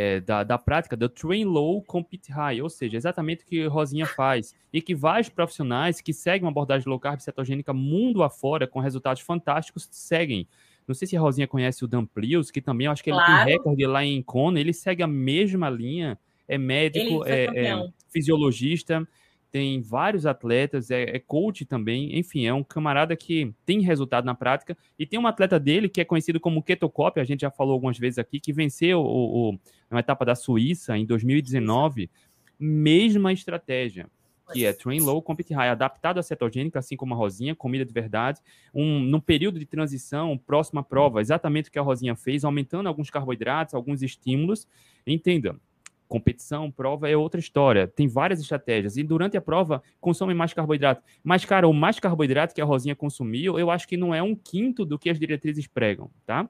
é, da, da prática do train low, compete high, ou seja, exatamente o que Rosinha faz. E que vários profissionais que seguem uma abordagem low carb cetogênica mundo afora, com resultados fantásticos, seguem. Não sei se a Rosinha conhece o Dan Plius, que também acho que ele claro. tem recorde lá em Kona, ele segue a mesma linha, é médico, é, é fisiologista tem vários atletas, é, é, coach também, enfim, é um camarada que tem resultado na prática. E tem um atleta dele que é conhecido como Ketocop, a gente já falou algumas vezes aqui, que venceu o, o, uma etapa da Suíça em 2019, mesma estratégia. Que é train low, compete high, adaptado à cetogênica, assim como a Rosinha, comida de verdade, um, no período de transição, próxima prova, exatamente o que a Rosinha fez, aumentando alguns carboidratos, alguns estímulos. Entenda, competição, prova é outra história. Tem várias estratégias. E durante a prova, consome mais carboidrato. Mas, cara, o mais carboidrato que a Rosinha consumiu, eu acho que não é um quinto do que as diretrizes pregam, tá?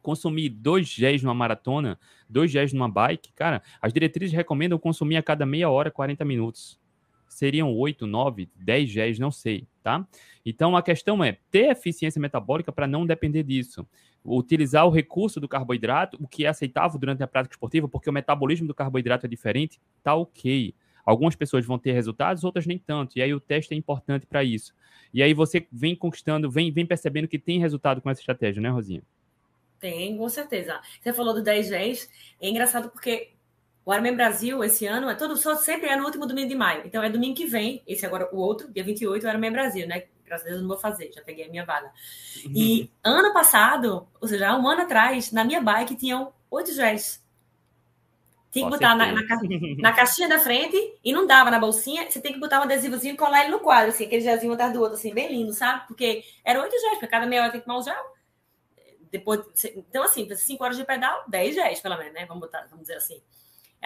Consumir dois géis numa maratona, dois géis numa bike, cara, as diretrizes recomendam consumir a cada meia hora, 40 minutos. Seriam 8, 9, 10 géis, não sei, tá? Então a questão é ter eficiência metabólica para não depender disso utilizar o recurso do carboidrato, o que é aceitável durante a prática esportiva, porque o metabolismo do carboidrato é diferente, tá ok. Algumas pessoas vão ter resultados, outras nem tanto. E aí o teste é importante para isso. E aí você vem conquistando, vem, vem percebendo que tem resultado com essa estratégia, né, Rosinha? Tem, com certeza. Você falou do 10 10, é engraçado porque o Ironman Brasil esse ano é todo só sempre é no último domingo de maio. Então é domingo que vem, esse agora o outro, dia 28, o Ironman Brasil, né? graças a Deus não vou fazer, já peguei a minha vaga. E uhum. ano passado, ou seja, um ano atrás, na minha bike tinham oito gés. Tinha que botar na, na, na, caixinha da frente e não dava na bolsinha. Você tem que botar um adesivozinho e colar ele no quadro, assim, aquele gelzinho atrás do outro, assim, bem lindo, sabe? Porque eram oito gés, porque cada meia hora tem que tomar um gel. Depois, então, assim, cinco horas de pedal, dez gés, pelo menos, né? Vamos botar, vamos dizer assim.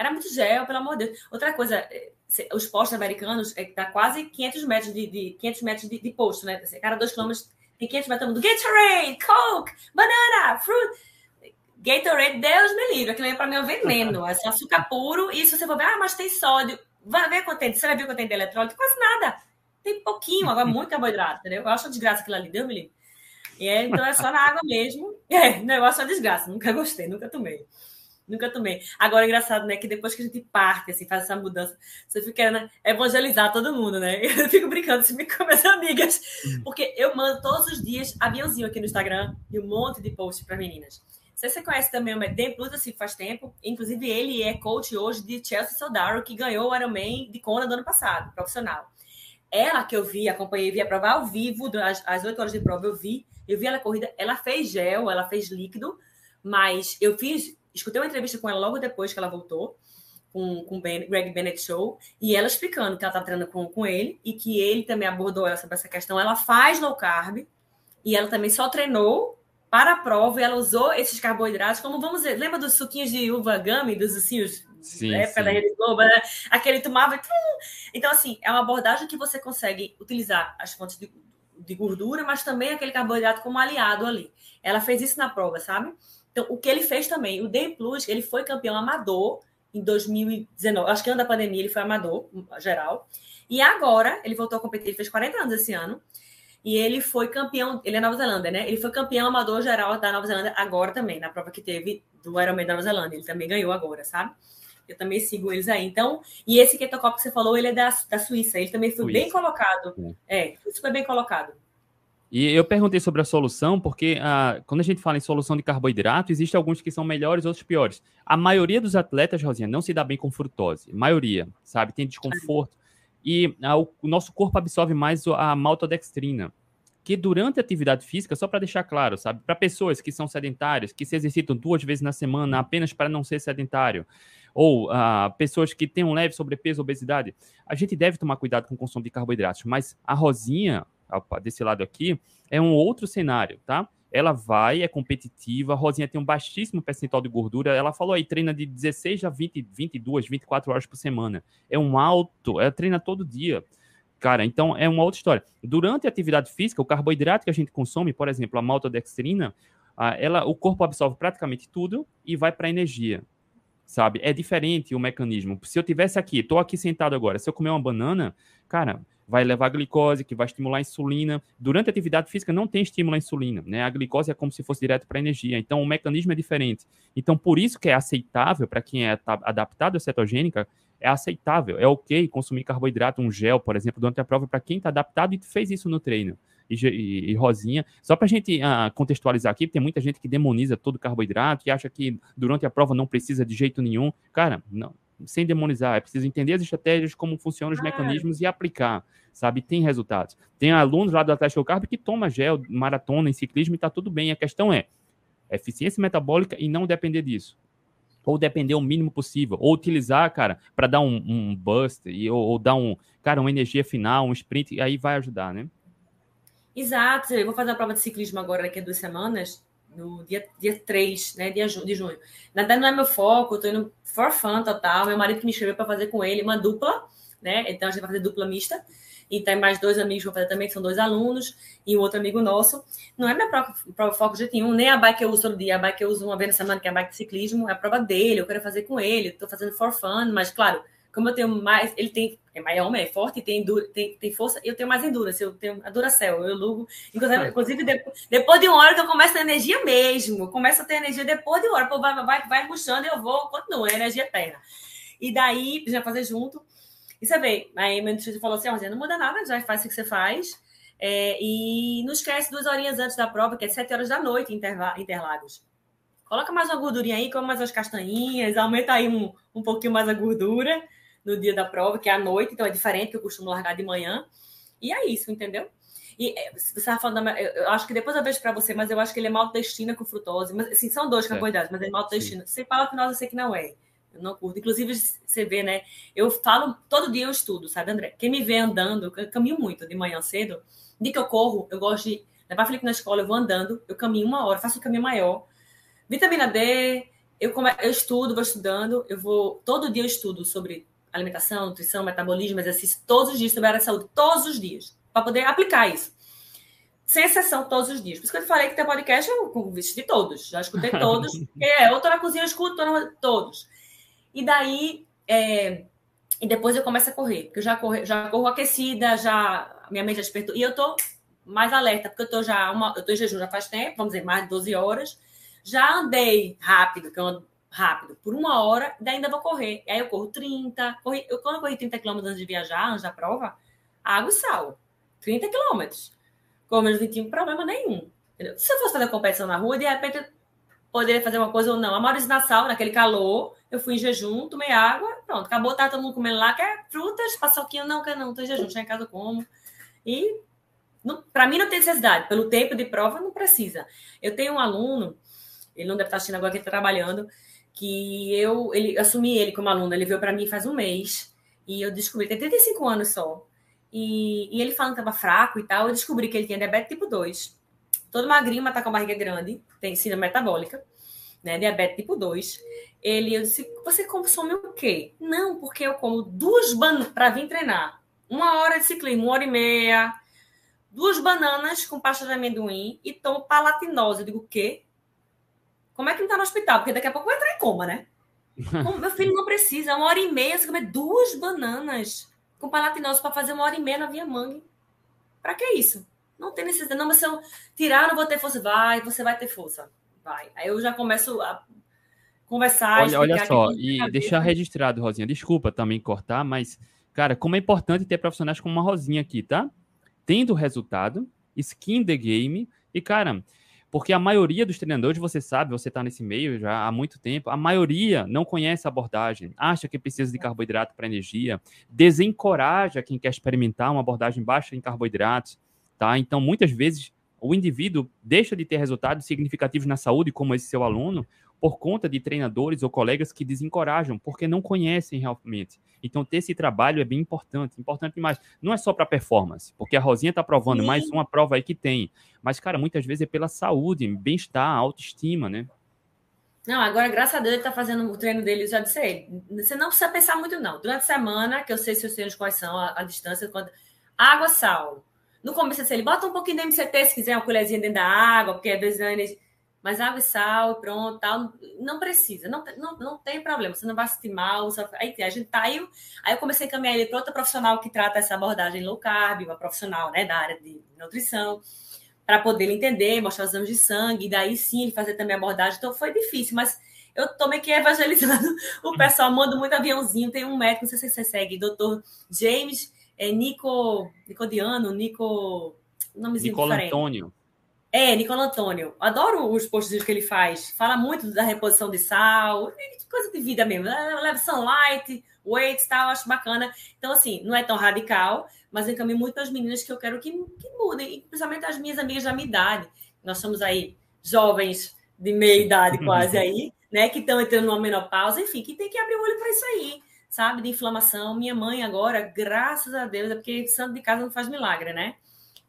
Era muito gel, pelo amor de Deus. Outra coisa, é, os postos americanos é que dá quase 500 metros de, de 500 metros de, de posto, né? Cada dois quilômetros tem 500 metros do Gatorade, Coke, banana, fruit. Gatorade, Deus me livre, aquilo aí para mim é um veneno, é açúcar puro. E se você for ver, ah, mas tem sódio, vai ver quanto tem, você vai ver quanto tem de eletrólito? Quase nada. Tem pouquinho, agora muito carboidrato, entendeu? Eu acho uma desgraça aquilo ali, Deus me livre. E é, então é só na água mesmo. É, negócio é uma desgraça, nunca gostei, nunca tomei. Nunca tomei. Agora, é engraçado, né? Que depois que a gente parte, assim, faz essa mudança, você fica querendo evangelizar todo mundo, né? Eu fico brincando assim, com minhas amigas. Hum. Porque eu mando todos os dias aviãozinho aqui no Instagram e um monte de posts para meninas. Se você conhece também o Medem Plus, assim, faz tempo. Inclusive, ele é coach hoje de Chelsea Soldaro, que ganhou o Ironman de Kona do ano passado, profissional. Ela que eu vi, acompanhei, vi a prova ao vivo, às, às 8 horas de prova eu vi. Eu vi ela corrida, ela fez gel, ela fez líquido, mas eu fiz escutei uma entrevista com ela logo depois que ela voltou, com, com o ben, Greg Bennett Show, e ela explicando que ela está treinando com, com ele e que ele também abordou ela sobre essa questão. Ela faz low carb e ela também só treinou para a prova e ela usou esses carboidratos, como vamos dizer, lembra dos suquinhos de uva gummy, dos ursinhos sim, é, da Rede Globo, né? Aquele tomava. Então, assim, é uma abordagem que você consegue utilizar as fontes de, de gordura, mas também aquele carboidrato como aliado ali. Ela fez isso na prova, sabe? Então, o que ele fez também, o Day Plus, ele foi campeão amador em 2019. Acho que ano da pandemia ele foi amador, geral. E agora, ele voltou a competir, ele fez 40 anos esse ano. E ele foi campeão, ele é Nova Zelândia, né? Ele foi campeão amador geral da Nova Zelândia agora também, na prova que teve do Ironman da Nova Zelândia. Ele também ganhou agora, sabe? Eu também sigo eles aí. Então, e esse Ketocop que você falou, ele é da, da Suíça. Ele também foi Suíça. bem colocado. É, foi bem colocado. E eu perguntei sobre a solução, porque ah, quando a gente fala em solução de carboidrato, existem alguns que são melhores, outros piores. A maioria dos atletas, Rosinha, não se dá bem com frutose. A maioria, sabe? Tem desconforto. E ah, o, o, nosso corpo absorve mais a maltodextrina, que durante a atividade física, só para deixar claro, sabe? Para pessoas que são sedentárias, que se exercitam duas vezes na semana apenas para não ser sedentário, ou ah, pessoas que têm um leve sobrepeso, obesidade, a gente deve tomar cuidado com o consumo de carboidratos. Mas a Rosinha, desse lado aqui, é um outro cenário, tá? Ela vai, é competitiva, a Rosinha tem um baixíssimo percentual de gordura, ela falou aí, treina de 16 a 20, 22, 24 horas por semana. É um alto, ela treina todo dia. Cara, então é uma outra história. Durante a atividade física, o carboidrato que a gente consome, por exemplo, a maltodextrina, ela, o corpo absorve praticamente tudo e vai para energia sabe? É diferente o mecanismo. Se eu tivesse aqui, estou aqui sentado agora, se eu comer uma banana, cara, vai levar glicose, que vai estimular a insulina. Durante a atividade física não tem estímulo à insulina, né? A glicose é como se fosse direto para energia, então o mecanismo é diferente. Então, por isso que é aceitável para quem é adaptado à cetogênica, é aceitável, é ok consumir carboidrato, um gel, por exemplo, durante a prova, para quem está adaptado e fez isso no treino. E, e, e Rosinha, só para a gente uh, contextualizar aqui, tem muita gente que demoniza todo carboidrato e acha que durante a prova não precisa de jeito nenhum. Cara, não, sem demonizar, é preciso entender as estratégias, como funcionam os ah. mecanismos e aplicar, sabe? Tem resultados. Tem alunos lá do Atlético Carbo que toma gel, maratona em ciclismo e está tudo bem. A questão é eficiência metabólica e não depender disso ou depender o mínimo possível, ou utilizar, cara, para dar um, um bust, e, ou, ou, dar um, cara, uma energia final, um sprint, e aí vai ajudar, né? Exato, eu vou fazer a prova de ciclismo agora daqui a duas semanas, no dia, dia 3 né, de, de junho. Na verdade, não é meu foco, eu tô indo for fun total. Meu marido que me escreveu para fazer com ele uma dupla, né? Então a gente vai fazer dupla mista. E tem mais dois amigos que vão fazer também, que são dois alunos, e um outro amigo nosso. Não é minha prova, prova foco de jeito nenhum, nem a bike que eu uso todo dia, a bike que eu uso uma vez na semana, que é a bike de ciclismo, é a prova dele, eu quero fazer com ele, estou fazendo for fun, mas claro, como eu tenho mais, ele tem, é mais homem, é forte, tem, tem, tem força, eu tenho mais endurance, eu tenho a Duracell, eu lugo, inclusive, inclusive depois, depois, de uma hora que eu começo a ter energia mesmo, começo a ter energia depois de uma hora, pô, vai, vai, vai puxando e eu vou, continua, é energia eterna. E daí, já fazer junto, e você vê, aí meu nutricionista falou assim, ó, não muda nada, já faz o que você faz. É, e não esquece duas horinhas antes da prova, que é sete horas da noite Interlagos. Coloca mais uma gordurinha aí, come mais umas castanhinhas, aumenta aí um, um pouquinho mais a gordura no dia da prova, que é à noite, então é diferente, que eu costumo largar de manhã. E é isso, entendeu? E é, você estava falando, eu acho que depois eu vejo para você, mas eu acho que ele é maltodestina com frutose. Mas assim, são dois carboidratos, mas é maltodestina. Você fala que nós eu sei que não é. Eu não curto. Inclusive, você vê, né? Eu falo, todo dia eu estudo, sabe, André? Quem me vê andando, eu caminho muito de manhã cedo. De que eu corro, eu gosto de levar Felipe na escola, eu vou andando, eu caminho uma hora, faço um caminho maior. Vitamina D, eu, come... eu estudo, vou estudando, eu vou. Todo dia eu estudo sobre alimentação, nutrição, metabolismo, exercício, todos os dias sobre a área de saúde, todos os dias, para poder aplicar isso. Sem exceção, todos os dias. Por isso que eu te falei que tem podcast, eu de todos. Já escutei todos. é, eu tô na cozinha, eu escuto todos. E daí, é, e depois eu começo a correr, porque eu já corro, já corro aquecida, já minha mente já despertou. E eu tô mais alerta, porque eu tô já uma, eu tô em jejum já faz tempo, vamos dizer, mais de 12 horas. Já andei rápido, que eu ando rápido, por uma hora, daí ainda vou correr. E aí eu corro 30, corri, eu, quando eu corri 30 km antes de viajar, antes da prova, água e sal. 30 km. Com menos 21, problema nenhum. Entendeu? Se eu fosse fazer competição na rua, de repente poderia fazer uma coisa ou não. A maioria na sal, naquele calor, eu fui em jejum, tomei água, pronto, acabou, tá todo mundo comendo lá, quer frutas, paçoquinha, não, quer não, tô em jejum, chega em casa como. E para mim não tem necessidade, pelo tempo de prova não precisa. Eu tenho um aluno, ele não deve estar assistindo agora que ele está trabalhando, que eu ele assumi ele como aluno, ele veio para mim faz um mês, e eu descobri, tem 35 anos só. E, e ele falando que estava fraco e tal, eu descobri que ele tinha diabetes tipo 2 todo magrinho, mas tá com a barriga grande, tem síndrome metabólica, né? Diabetes tipo 2. Ele, eu disse, você consome o quê? Não, porque eu como duas bananas para vir treinar. Uma hora de ciclismo, uma hora e meia, duas bananas com pasta de amendoim e tomo palatinose. Eu digo, o quê? Como é que não tá no hospital? Porque daqui a pouco vai entrar em coma, né? Meu filho não precisa, uma hora e meia, você comer duas bananas com palatinose para fazer uma hora e meia na Via Mangue. Para que isso? Não tem necessidade. Não, mas se eu tirar, não vou ter força. Vai, você vai ter força. Vai. Aí eu já começo a conversar. Olha, olha só, e deixar registrado, Rosinha. Desculpa também cortar, mas, cara, como é importante ter profissionais como uma Rosinha aqui, tá? Tendo resultado, skin the game. E, cara, porque a maioria dos treinadores, você sabe, você está nesse meio já há muito tempo, a maioria não conhece a abordagem, acha que precisa de carboidrato para energia, desencoraja quem quer experimentar uma abordagem baixa em carboidratos. Tá? Então, muitas vezes, o indivíduo deixa de ter resultados significativos na saúde, como esse seu aluno, por conta de treinadores ou colegas que desencorajam, porque não conhecem realmente. Então, ter esse trabalho é bem importante, importante demais. Não é só para performance, porque a Rosinha está provando Sim. mais uma prova aí que tem. Mas, cara, muitas vezes é pela saúde, bem-estar, autoestima, né? Não, agora, graças a Deus, ele está fazendo o treino dele, eu já disse ele. Você não precisa pensar muito, não. Durante a semana, que eu sei se os treinos quais são, a, a distância, quando... água, sal, no começo, assim, ele bota um pouquinho de MCT, se quiser, uma colherzinha dentro da água, porque às vezes. Mas água e sal, pronto, tal, não precisa, não, não, não tem problema, você não vai sentir mal. Aí a gente tá aí, aí eu comecei a encaminhar ele para outra profissional que trata essa abordagem low carb, uma profissional né, da área de nutrição, para poder ele entender, mostrar os exames de sangue, e daí sim ele fazer também a abordagem. Então foi difícil, mas eu tô meio que evangelizando o pessoal, mando muito aviãozinho. Tem um médico, não sei se você segue, doutor James é, Nico, Nicodiano, Nico. Nomezinho Nicola diferente. Antônio. É, Nicola Antônio. Adoro os posts que ele faz. Fala muito da reposição de sal, coisa de vida mesmo. Leva sunlight, weights tal, acho bacana. Então, assim, não é tão radical, mas encaminho muito para as meninas que eu quero que, que mudem, principalmente as minhas amigas da minha idade. Nós somos aí jovens de meia idade quase aí, né? Que estão entrando numa menopausa, enfim, que tem que abrir o olho para isso aí, sabe? De inflamação. Minha mãe agora, graças a Deus, é porque santo de casa não faz milagre, né?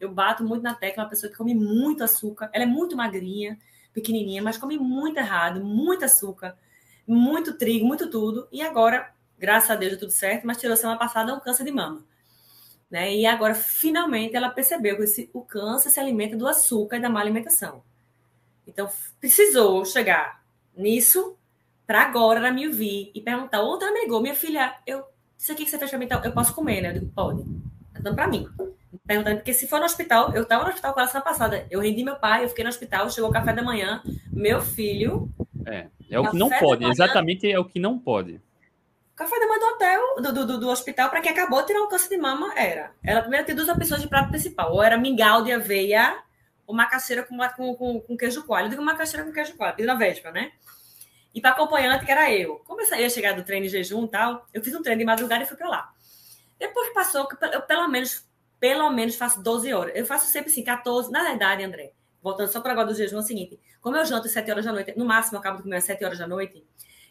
Eu bato muito na tecla, uma pessoa que come muito açúcar. Ela é muito magrinha, pequenininha, mas come muito errado, muito açúcar, muito trigo, muito tudo. E agora, graças a Deus, deu tudo certo, mas tirou semana passada um câncer de mama. Né? E agora, finalmente, ela percebeu que esse, o câncer se alimenta do açúcar e da má alimentação. Então, precisou chegar nisso para agora, minha vi e perguntar. Outra me ligou, minha filha, eu, isso aqui que você fez para mim, eu posso comer, né? Eu digo, pode. Dando para mim perguntando, porque se for no hospital, eu estava no hospital com ela semana passada. Eu rendi meu pai, eu fiquei no hospital, chegou o café da manhã, meu filho. É, é o que não pode, manhã, exatamente é o que não pode. Café da manhã do hotel, do, do, do hospital, para quem acabou de tirar um câncer de mama, era. Ela primeiro tem duas opções de prato principal. Ou era mingau de aveia, ou macaxeira com, com, com, com queijo coalho. Eu digo macaxeira com queijo coalho, na véspera, né? E para acompanhante, que era eu. Como eu ia chegar do treino de jejum e tal, eu fiz um treino de madrugada e fui para lá. Depois passou, eu pelo menos pelo menos faço 12 horas. Eu faço sempre assim, 14. Na verdade, André, voltando só para agora do jejum, é o seguinte: como eu janto às 7 horas da noite, no máximo eu acabo de comer às 7 horas da noite,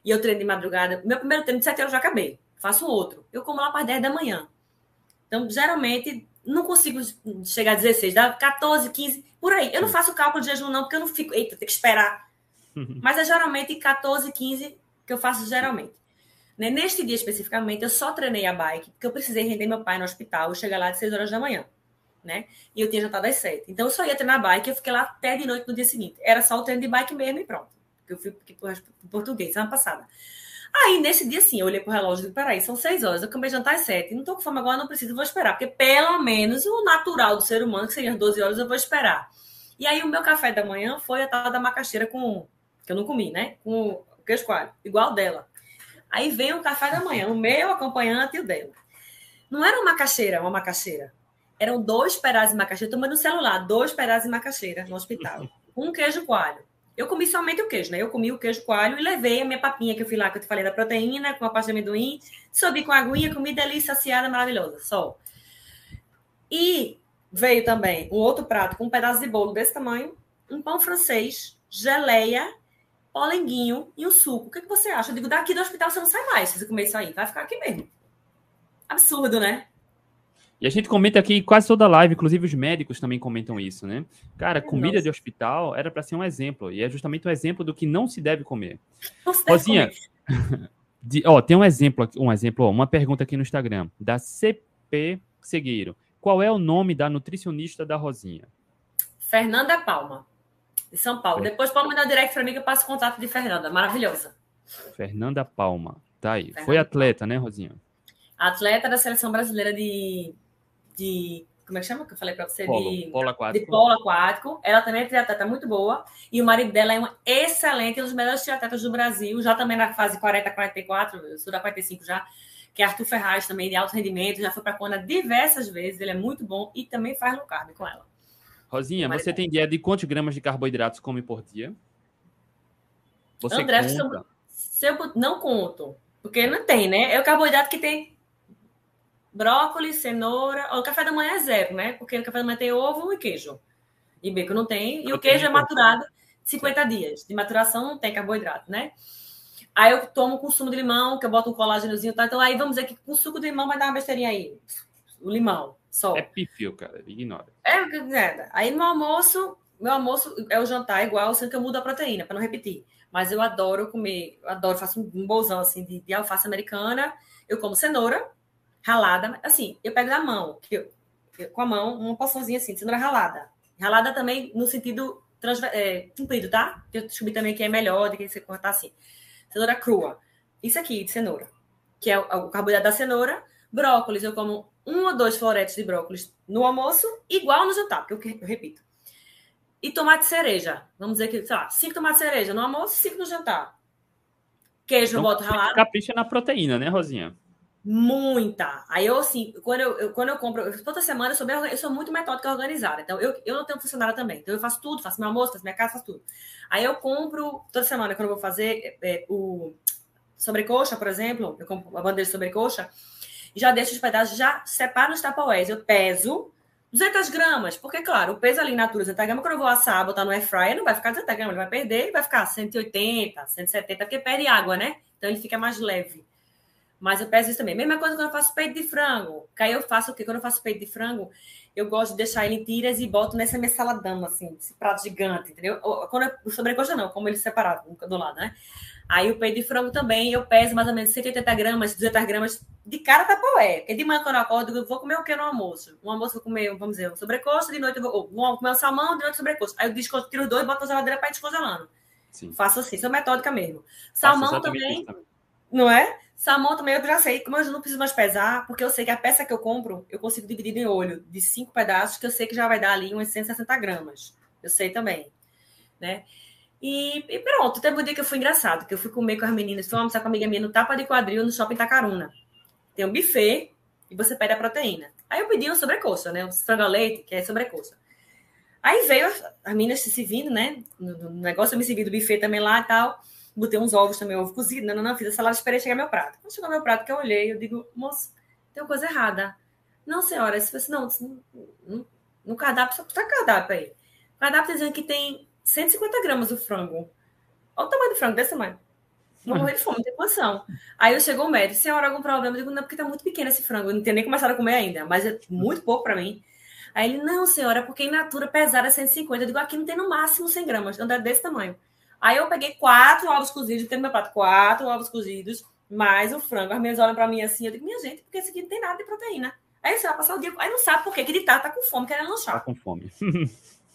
e eu treino de madrugada, meu primeiro treino de 7 horas já acabei. Faço outro. Eu como lá para 10 da manhã. Então, geralmente, não consigo chegar a 16, dá 14, 15, por aí. Eu não faço cálculo de jejum, não, porque eu não fico, eita, tem que esperar. Mas é geralmente 14, 15 que eu faço geralmente. Né? Neste dia especificamente, eu só treinei a bike, porque eu precisei render meu pai no hospital, eu cheguei lá de 6 horas da manhã. Né? E eu tinha jantado às 7. Então eu só ia treinar bike, eu fiquei lá até de noite no dia seguinte. Era só o treino de bike mesmo e pronto. Eu fui para o português semana passada. Aí, nesse dia, sim, eu olhei pro relógio e disse: peraí, são seis horas, eu acabei de jantar às sete, não tô com fome agora, não preciso, vou esperar, porque pelo menos o natural do ser humano, que seria 12 horas, eu vou esperar. E aí, o meu café da manhã foi a tal da macaxeira com, que eu não comi, né? Com queijo coalho, igual dela. Aí vem o café da manhã, o meu acompanhante e o dela. Não era uma macaxeira, uma macaxeira. Eram dois pedaços de macaxeira. Tomando no celular, dois pedaços de macaxeira no hospital. Um queijo coalho. Eu comi somente o queijo, né? Eu comi o queijo coalho e levei a minha papinha que eu fui lá, que eu te falei da proteína, com a pasta de amendoim. Subi com a aguinha, comi delícia, saciada, maravilhosa. Só. E veio também um outro prato com um pedaço de bolo desse tamanho, um pão francês, geleia polenguinho e o suco. O que, que você acha? Eu digo, daqui do hospital você não sai mais se você comer isso aí. Vai ficar aqui mesmo. Absurdo, né? E a gente comenta aqui quase toda live, inclusive os médicos também comentam isso, né? Cara, comida Nossa. de hospital era para ser um exemplo, e é justamente um exemplo do que não se deve comer. Não se deve Rosinha, comer. De, ó, tem um exemplo, um exemplo, ó, uma pergunta aqui no Instagram, da CP Segueiro. Qual é o nome da nutricionista da Rosinha? Fernanda Palma de São Paulo. É. Depois pode mandar direct para mim que eu passo contato de Fernanda. Maravilhosa. Fernanda Palma. Tá aí. Fernanda Foi atleta, né, Rosinha? Atleta da seleção brasileira de. de como é que chama que eu falei para você? Polo, de polo aquático. De polo aquático. Ela também é triatleta muito boa. E o marido dela é um excelente, um dos melhores triatletas do Brasil, já também na fase 40, 44, eu sou da 45 já, que é Arthur Ferraz também, de alto rendimento, já foi para a Kona diversas vezes, ele é muito bom e também faz no carne com ela. Rosinha, Mas você é. tem ideia de quantos gramas de carboidratos come por dia? Você André, conta? Se eu não conto, porque não tem, né? É o carboidrato que tem brócolis, cenoura. O café da manhã é zero, né? Porque no café da manhã tem ovo e queijo. E bacon não tem. E o queijo é maturado 50 dias. De maturação não tem carboidrato, né? Aí eu tomo com sumo de limão, que eu boto um colágenozinho, tá? Então aí vamos dizer que com suco de limão vai dar uma besteirinha aí. O limão. Só. É pífio, cara. Ignora. É, é. Aí no almoço, meu almoço é o jantar igual, sendo que eu mudo a proteína, para não repetir. Mas eu adoro comer, eu adoro, faço um bolzão assim de, de, alface americana. Eu como cenoura ralada, assim, eu pego na mão, que eu, eu, com a mão, uma porçãozinha assim, de cenoura ralada. Ralada também no sentido é, comprido, tá? Eu descobri também que é melhor do que você cortar assim. Cenoura crua. Isso aqui de cenoura, que é o carboidrato da cenoura. Brócolis, eu como um ou dois floretes de brócolis no almoço, igual no jantar, que eu, eu repito. E tomate cereja. Vamos dizer que, sei lá, cinco tomates cereja no almoço, cinco no jantar. Queijo então, boto ralado. Capricha na proteína, né, Rosinha? Muita. Aí eu, assim, quando eu, eu quando eu compro, eu, toda semana eu sou, bem, eu sou muito metódica organizada. Então, eu, eu não tenho funcionário também. Então, eu faço tudo, faço meu almoço, faço minha casa, faço tudo. Aí eu compro, toda semana, quando eu vou fazer é, o sobrecoxa, por exemplo, eu compro a bandeja de sobrecoxa, já deixo os pedaços, já separo nos tapaués. Eu peso 200 gramas, porque, claro, o peso ali na natura 200 gramas, quando eu vou assar, botar no air fryer, não vai ficar 200 gramas, ele vai perder, vai ficar 180, 170, porque perde água, né? Então, ele fica mais leve. Mas eu peço isso também. Mesma coisa quando eu faço peito de frango. Que aí eu faço o quê? Quando eu faço peito de frango, eu gosto de deixar ele em tiras e boto nessa minha saladama, assim, esse prato gigante, entendeu? Quando eu, sobrecoxa não, como ele separado, do lado, né? Aí o peito de frango também, eu peso mais ou menos 180 gramas, 200 gramas de cada tapoé. Porque de manhã quando eu acordo, eu vou comer o que no almoço? No almoço eu vou comer, vamos dizer, um sobrecoxa, de noite eu vou, vou comer um salmão, de noite sobrecoxa. Aí eu tiro os dois e boto na geladeira para ir descongelando. Sim. Faço assim, sou metódica mesmo. Salmão também, não é? Salmão também eu já sei, como eu não preciso mais pesar, porque eu sei que a peça que eu compro, eu consigo dividir em olho de cinco pedaços, que eu sei que já vai dar ali umas 160 gramas. Eu sei também, né? E, e pronto, teve um dia que eu fui engraçado, que eu fui comer com as meninas, fui almoçar com a amiga minha no Tapa de Quadril, no Shopping Tacaruna. Tem um buffet e você pede a proteína. Aí eu pedi uma sobrecoxa, né? Um frango leite, que é sobrecoxa. Aí veio as meninas se servindo, né? No, no negócio eu me servi do buffet também lá e tal. Botei uns ovos também, ovo cozido. Não, não, não, fiz a salada, esperei chegar meu prato. Quando chegou meu prato, que eu olhei, eu digo, moço, tem uma coisa errada. Não, senhora, se fosse, não, no, cardápio, só tá cardápio aí. O cardápio dizendo que tem 150 gramas o frango. Olha o tamanho do frango, desse tamanho. Vou morrer de fome, não tem condição. Aí eu chegou o médico, senhora, algum problema? Eu digo, não, porque tá muito pequeno esse frango. Eu não tinha nem começado a comer ainda, mas é muito pouco para mim. Aí ele, não, senhora, porque in natura pesada é 150. Eu digo, aqui não tem no máximo 100 gramas, então é desse tamanho. Aí eu peguei quatro ovos cozidos, tem no meu prato quatro ovos cozidos, mais o frango. As minhas olham para mim assim, eu digo, minha gente, porque esse aqui não tem nada de proteína. Aí você vai passar o dia, aí não sabe por quê, que ele tá, tá com fome, querendo lanchar. Tá com fome.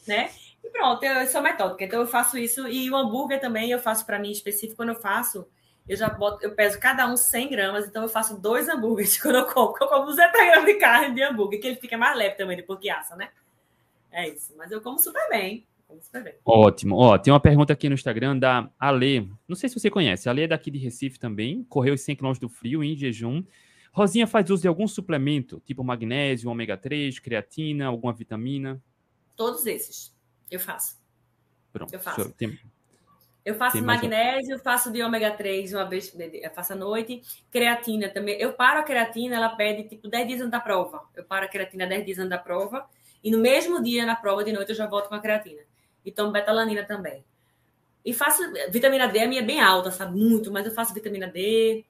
né? E pronto, eu sou metódica, então eu faço isso. E o hambúrguer também eu faço para mim específico. Quando eu faço, eu já boto, eu peso cada um 100 gramas, então eu faço dois hambúrgueres quando eu como. Eu como 200 gramas de carne de hambúrguer, que ele fica mais leve também depois que assa, né? É isso. Mas eu como super bem. Como super bem. Ótimo. Ó, tem uma pergunta aqui no Instagram da Ale. Não sei se você conhece. A Ale é daqui de Recife também. Correu os 100 km do frio em jejum. Rosinha faz uso de algum suplemento, tipo magnésio, ômega 3, creatina, alguma vitamina? Todos esses. Eu faço. Pronto. Eu faço. Tem... Eu faço magnésio, faço de ômega 3 uma vez, faço à noite. Creatina também. Eu paro a creatina, ela pede tipo 10 dias antes da prova. Eu paro a creatina 10 dias antes da prova. E no mesmo dia, na prova de noite, eu já volto com a creatina. E tomo betalanina também. E faço. Vitamina D, a minha é bem alta, sabe? Muito, mas eu faço vitamina D.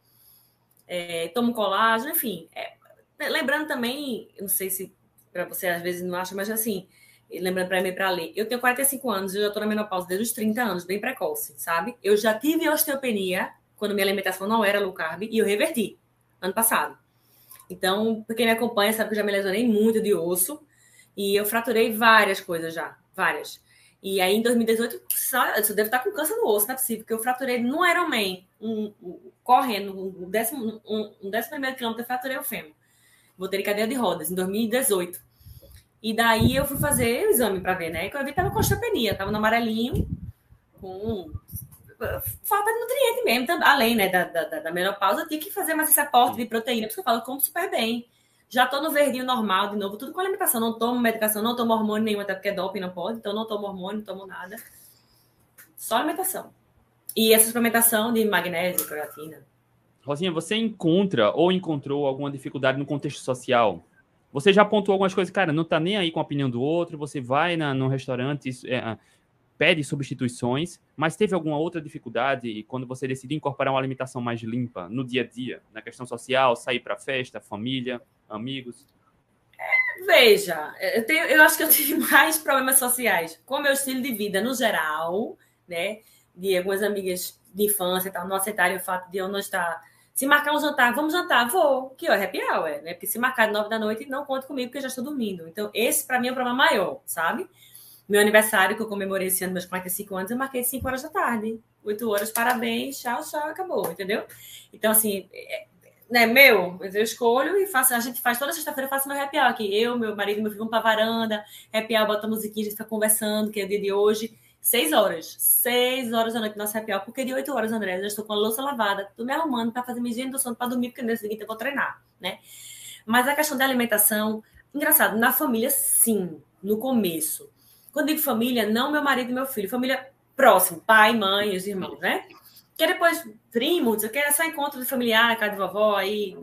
É, tomo colágeno, enfim. É, lembrando também, não sei se para você às vezes não acha, mas assim lembrando para mim para ler, eu tenho 45 anos e já estou na menopausa desde os 30 anos, bem precoce, sabe? Eu já tive osteopenia quando minha alimentação não era low carb e eu reverti ano passado. Então, quem me acompanha sabe que eu já me lesionei muito de osso e eu fraturei várias coisas já, várias. E aí em 2018, só, eu devo estar com câncer no osso, não é possível, porque eu fraturei no Ironman, um, um, correndo, um décimo, um, um décimo primeiro quilômetro, eu fraturei o fêmur. Botei cadeia de rodas em 2018. E daí eu fui fazer o exame para ver, né? Que eu vi tava com osteopenia, tava no amarelinho, com falta de nutriente mesmo, além né, da, da, da menopausa, eu tinha que fazer mais esse aporte de proteína, porque eu falo, eu como super bem. Já tô no verdinho normal de novo, tudo com alimentação. Não tomo medicação, não tomo hormônio nenhum, até porque é doping, não pode. Então, não tomo hormônio, não tomo nada. Só alimentação. E essa suplementação de magnésio, creatina. Rosinha, você encontra ou encontrou alguma dificuldade no contexto social você já apontou algumas coisas, cara, não tá nem aí com a opinião do outro, você vai na, restaurante, é, pede substituições, mas teve alguma outra dificuldade quando você decidiu incorporar uma alimentação mais limpa no dia a dia, na questão social, sair para festa, família, amigos? É, veja, eu, tenho, eu acho que eu tive mais problemas sociais com o meu estilo de vida no geral, né? De algumas amigas de infância e tal, não aceitarem o fato de eu não estar se marcar um jantar, vamos jantar, vou. Que é happy hour, né? Porque se marcar nove da noite, não conte comigo, porque eu já estou dormindo. Então, esse para mim é o problema maior, sabe? Meu aniversário, que eu comemorei esse ano, meus 45 anos, eu marquei 5 horas da tarde. 8 horas, parabéns, tchau, tchau, acabou, entendeu? Então, assim, é, né, meu, eu escolho e faço. A gente faz toda sexta-feira, eu faço meu happy hour aqui. Eu, meu marido, meu filho vão pra varanda, happy hour, bota musiquinha, a gente fica conversando, que é o dia de hoje. Seis horas. Seis horas da noite, nosso happy hour, porque de oito horas, André, eu já estou com a louça lavada, tô me arrumando para fazer minha higiene do sono para dormir, porque no dia seguinte eu vou treinar, né? Mas a questão da alimentação, engraçado, na família, sim, no começo. Quando digo família, não meu marido e meu filho, família próximo, pai, mãe, os irmãos, né? Que depois, primos, eu quero só encontro de familiar, casa de vovó, aí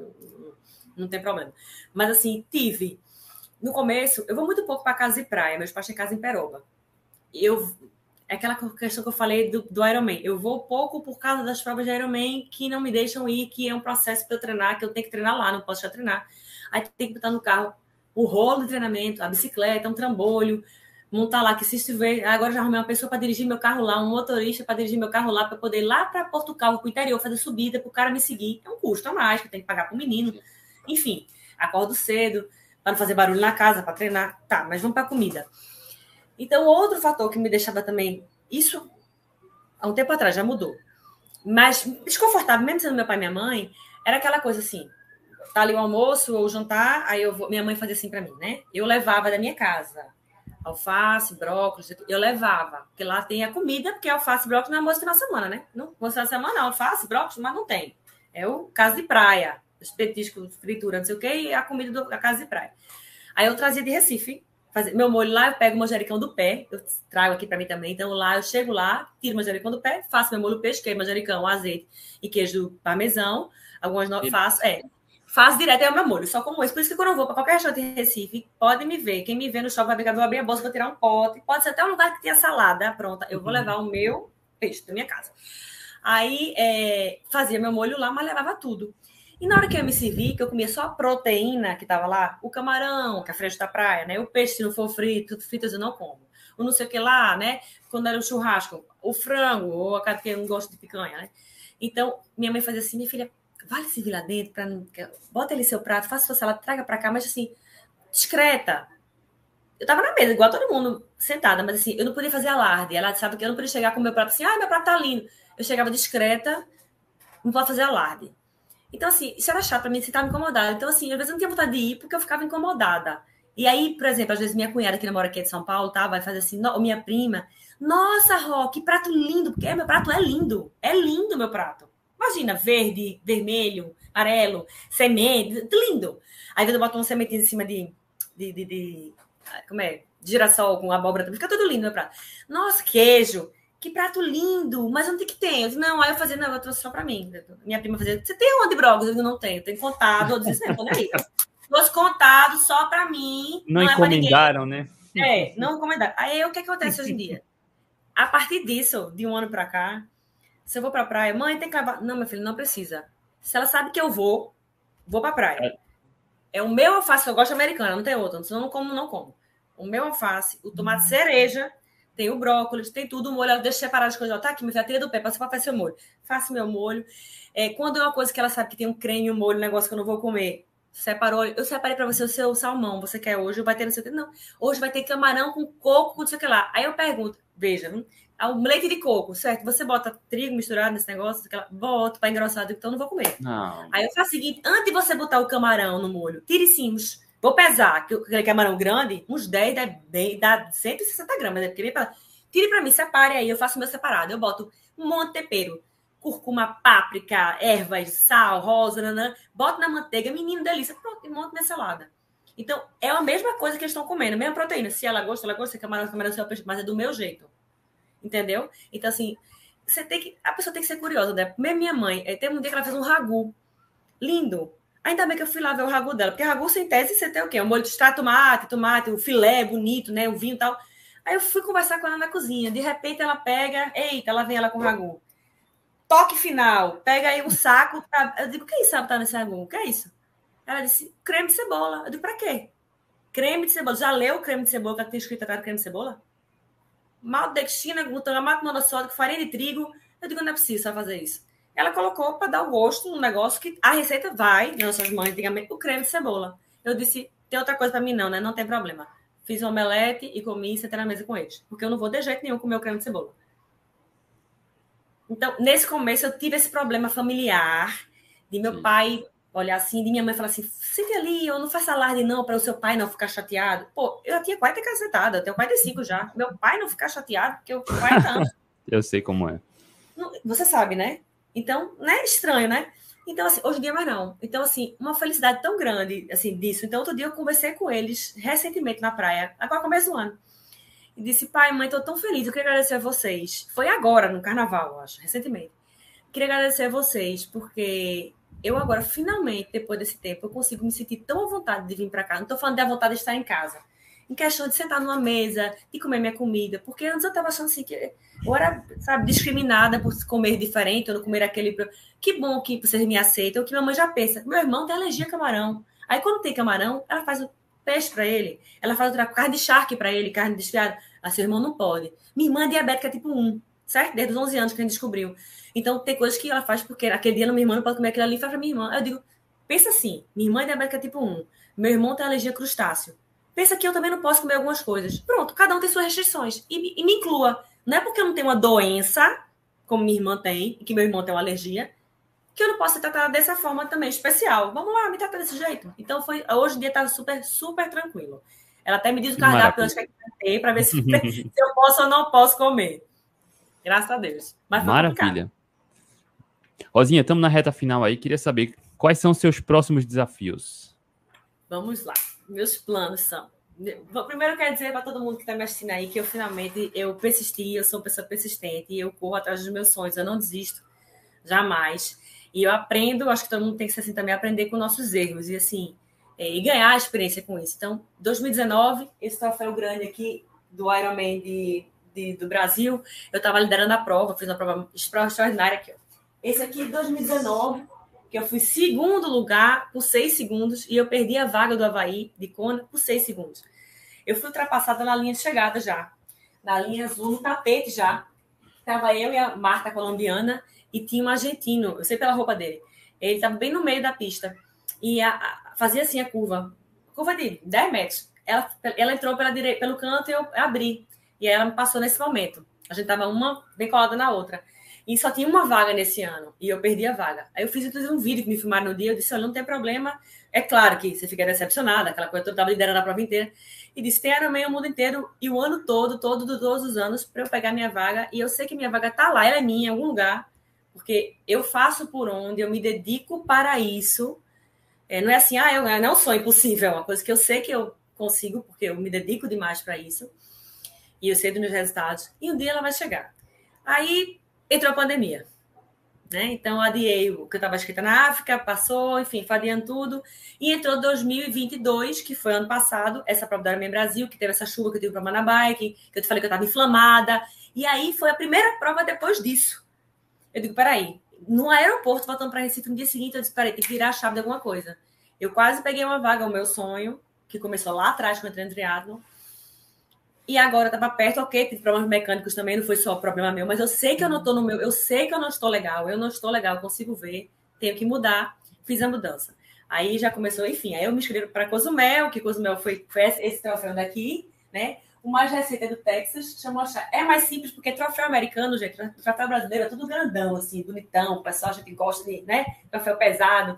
não tem problema. Mas assim, tive. No começo, eu vou muito pouco para casa de praia, meus pais têm casa em Peroba. Eu é aquela questão que eu falei do, do Ironman. Eu vou pouco por causa das provas de Ironman que não me deixam ir, que é um processo para eu treinar, que eu tenho que treinar lá, não posso já treinar. Aí tem que botar no carro o rolo de treinamento, a bicicleta, um trambolho, montar lá, que se estiver. Agora já arrumei uma pessoa para dirigir meu carro lá, um motorista para dirigir meu carro lá, para poder ir lá para Portugal, para o interior, fazer subida, para o cara me seguir. É um custo a mais que eu tenho que pagar para o menino. Enfim, acordo cedo, para não fazer barulho na casa, para treinar. Tá, mas vamos para a comida. Então, outro fator que me deixava também. Isso há um tempo atrás já mudou. Mas desconfortável, mesmo sendo meu pai e minha mãe, era aquela coisa assim: tá ali o almoço ou jantar, aí eu vou, minha mãe fazia assim para mim, né? Eu levava da minha casa alface, brócolis, eu levava, porque lá tem a comida, porque alface e brócolis não é almoço na semana, né? Não, almoço na semana, alface, brócolis, mas não tem. É o caso de praia, os petiscos, fritura, não sei o quê, e a comida da casa de praia. Aí eu trazia de Recife, fazer meu molho lá, eu pego o manjericão do pé, eu trago aqui para mim também. Então lá eu chego lá, tiro o manjericão do pé, faço meu molho peixe, que é manjericão, azeite e queijo parmesão. Algumas não faço, é. Faço direto é o meu molho, só como esse. Por isso que quando eu vou para qualquer restaurante em Recife, pode me ver. Quem me vê no shopping vai ver que eu vou abrir a bolsa, vou tirar um pote. Pode ser até um lugar que tenha salada pronta. Eu vou uhum. levar o meu peixe da minha casa. Aí é, fazia meu molho lá, mas levava tudo. E na hora que eu me servi, que eu comia só a proteína que tava lá, o camarão, que é fresco da praia, né? O peixe, se não for frito, fritas eu não como. O não sei o que lá, né? Quando era o churrasco, o frango, ou a que eu não gosto de picanha, né? Então, minha mãe fazia assim, minha filha, vale servir lá dentro, pra, bota ali seu prato, faça sua salada, traga para cá, mas assim, discreta. Eu tava na mesa, igual todo mundo, sentada, mas assim, eu não podia fazer alarde. Ela sabe que eu não podia chegar com meu prato assim, ah, meu prato tá lindo. Eu chegava discreta, não pode fazer alarde. Então, assim, isso era chato pra mim, você tava incomodada. Então, assim, às vezes eu não tinha vontade de ir porque eu ficava incomodada. E aí, por exemplo, às vezes minha cunhada que namora aqui de São Paulo, tá, vai fazer assim, no, minha prima, nossa, Ró, que prato lindo, porque meu prato é lindo, é lindo meu prato. Imagina, verde, vermelho, amarelo, semente, lindo. Aí eu boto uma sementinha em cima de, de, de, de como é? De girassol com abóbora, fica tudo lindo meu prato. Nossa, queijo, que prato lindo, mas onde que tem? Eu disse, não, aí eu fazia, não, eu trouxe só pra mim. Minha prima fazia, você tem onde, Brogos? Eu não tenho, tem contado, eu disse, não, aí. Trouxe contado só pra mim. Não, não é encomendaram, né? É, não encomendaram. Aí o que acontece hoje em dia? A partir disso, de um ano pra cá, se eu vou pra praia, mãe, tem que levar. Não, meu filho, não precisa. Se ela sabe que eu vou, vou pra praia. É, é o meu alface, eu gosto americana, não tem outro. Senão eu não como, não como. O meu alface, o tomate cereja, tem o brócolis, tem tudo, o molho, ela deixa separado as coisas. Tá aqui, minha filha, tira do pé, passa pra fazer seu molho. Faço meu molho. É, quando é uma coisa que ela sabe que tem um creme, um molho, um negócio que eu não vou comer, separou. Eu separei para você o seu salmão. Você quer hoje? Vai ter não sei o que. Não. Hoje vai ter camarão com coco, com não sei o que lá. Aí eu pergunto, veja, o leite de coco, certo? Você bota trigo misturado nesse negócio, aquela, bota para engrossar, então não vou comer. Não. Aí eu faço o seguinte: antes de você botar o camarão no molho, tire sim uns. Vou pesar, que aquele camarão grande, uns 10, dá, dá 160 gramas, né? Porque pra, tire para mim, separe aí, eu faço o meu separado. Eu boto um monte de tempero, cúrcuma, páprica, ervas, sal, rosa, nanã, boto na manteiga, menino, delícia, pronto, e monto minha salada. Então, é a mesma coisa que eles estão comendo, a mesma proteína. Se ela gosta, ela gosta, se camarão, camarão, se peixe, mas é do meu jeito entendeu? Então, assim, você tem que. A pessoa tem que ser curiosa, né? Mesmo minha mãe, eh, tem um dia que ela fez um ragu. Lindo. Ainda bem que eu fui lá ver o ragu dela, porque ragu sem tese você tem o quê? Um molho de extrato, tomate, tomate, o filé bonito, né? O vinho e tal. Aí eu fui conversar com ela na cozinha. De repente ela pega, eita, ela vem ela com o ragu. Toque final, pega aí um saco. Pra... Eu digo, o que é isso que tá nesse ragu? O que é isso? Ela disse, creme de cebola. Eu digo, pra quê? Creme de cebola. Já leu o creme de cebola que tem escrito atrás do creme de cebola? maltodextrina, glutamato monossódico, farinha de trigo. Eu digo, não é preciso fazer isso. Ela colocou para dar o gosto no negócio que a receita vai, nossas mães, antigamente, o creme de cebola. Eu disse, tem outra coisa para mim não, né? Não tem problema. fiz um omelete e comi e sentei na mesa com eles. Porque eu não vou de jeito nenhum comer o creme de cebola. Então, nesse começo, eu tive esse problema familiar de meu Sim. pai olhar assim, de minha mãe falar assim: sente ali, eu não faço alarde não para o seu pai não ficar chateado. Pô, eu tinha 40 cacetada, eu tenho 45 já. Meu pai não ficar chateado porque eu 40 anos. eu sei como é. Você sabe, né? Então, não é estranho, né? Então, assim, hoje em dia mais não. Então, assim, uma felicidade tão grande, assim, disso. Então, outro dia eu conversei com eles recentemente na praia, agora começo do ano. E disse, pai, mãe, tô tão feliz, eu queria agradecer a vocês. Foi agora, no carnaval, eu acho, recentemente. Queria agradecer a vocês, porque eu agora, finalmente, depois desse tempo, eu consigo me sentir tão à vontade de vir para cá. Não estou falando da vontade de estar em casa. Em questão de sentar numa mesa, de comer minha comida. Porque antes eu estava achando assim que eu era, sabe, discriminada por comer diferente, ou não comer aquele. Que bom que vocês me aceitam, que minha mãe já pensa. Meu irmão tem alergia a camarão. Aí quando tem camarão, ela faz o peixe para ele. Ela faz outra carne de charque para ele, carne desfiada. Ah, seu irmão não pode. Minha irmã é diabética tipo 1, certo? Desde os 11 anos que a gente descobriu. Então, tem coisas que ela faz porque aquele dia minha irmã não pode comer aquilo ali, faz pra minha irmã. Eu digo, pensa assim, minha irmã é diabética tipo 1, meu irmão tem alergia a crustáceo. Pensa que eu também não posso comer algumas coisas. Pronto, cada um tem suas restrições. E, e me inclua. Não é porque eu não tenho uma doença, como minha irmã tem, e que meu irmão tem uma alergia, que eu não posso ser tratada dessa forma também, especial. Vamos lá, me trata desse jeito. Então, foi, hoje em dia tá super, super tranquilo. Ela até me diz o cardápio que eu ter para ver se, se, eu posso ou não posso comer. Graças a Deus. Maravilha. Complicado. Rosinha, estamos na reta final aí. Queria saber quais são os seus próximos desafios. Vamos lá. Meus planos são. Primeiro, eu quero dizer para todo mundo que está me assistindo aí que eu finalmente eu persisti, eu sou uma pessoa persistente e eu corro atrás dos meus sonhos, eu não desisto jamais. E eu aprendo, acho que todo mundo tem que ser assim também, aprender com nossos erros e assim, é, e ganhar experiência com isso. Então, 2019, esse troféu grande aqui do Ironman de, de do Brasil, eu estava liderando a prova, fiz uma prova extraordinária aqui, ó. Esse aqui, 2019, que eu fui segundo lugar por seis segundos e eu perdi a vaga do Havaí de Kona por seis segundos. Eu fui ultrapassada na linha de chegada já, na linha azul, no tapete já. Estava eu e a Marta colombiana e tinha um argentino, eu sei pela roupa dele. Ele estava bem no meio da pista e a, a, fazia assim a curva, curva de 10 metros. Ela, ela entrou pela direita, pelo canto e eu abri. E ela me passou nesse momento. A gente estava uma bem colada na outra. E só tinha uma vaga nesse ano. E eu perdi a vaga. Aí eu fiz inclusive um vídeo que me filmaram no dia. Eu disse: olha, não tem problema. É claro que você fica decepcionada, aquela coisa, eu estava liderando a prova inteira. E disse: tem Ironman o mundo inteiro e o ano todo, todo, todos os anos, para eu pegar minha vaga. E eu sei que minha vaga está lá, ela é minha, em algum lugar. Porque eu faço por onde, eu me dedico para isso. É, não é assim, ah, eu, não sou impossível. É uma coisa que eu sei que eu consigo, porque eu me dedico demais para isso. E eu sei dos meus resultados. E um dia ela vai chegar. Aí entrou a pandemia. Né? Então, adiei o que eu estava escrita na África, passou, enfim, fadiando tudo. E entrou 2022, que foi ano passado, essa prova da Ironman Brasil, que teve essa chuva que eu tive para Manabike, que eu te falei que eu estava inflamada. E aí foi a primeira prova depois disso. Eu digo, peraí, no aeroporto, voltando para Recife no dia seguinte, eu disse, peraí, tem que virar a chave de alguma coisa. Eu quase peguei uma vaga, o meu sonho, que começou lá atrás, quando eu entrei no triatlo, e agora estava perto, ok, tive problemas mecânicos também, não foi só problema meu, mas eu sei que eu não estou no meu, eu sei que eu não estou legal, eu não estou legal, consigo ver, tenho que mudar, fiz a mudança. Aí já começou, enfim, aí eu me inscrevi para Cozumel, que Cozumel foi, foi esse troféu daqui, né? Recente é do Texas, chamou É mais simples, porque troféu americano, gente, troféu brasileiro é tudo grandão, assim, bonitão, o pessoal a gente gosta de, né? Troféu pesado.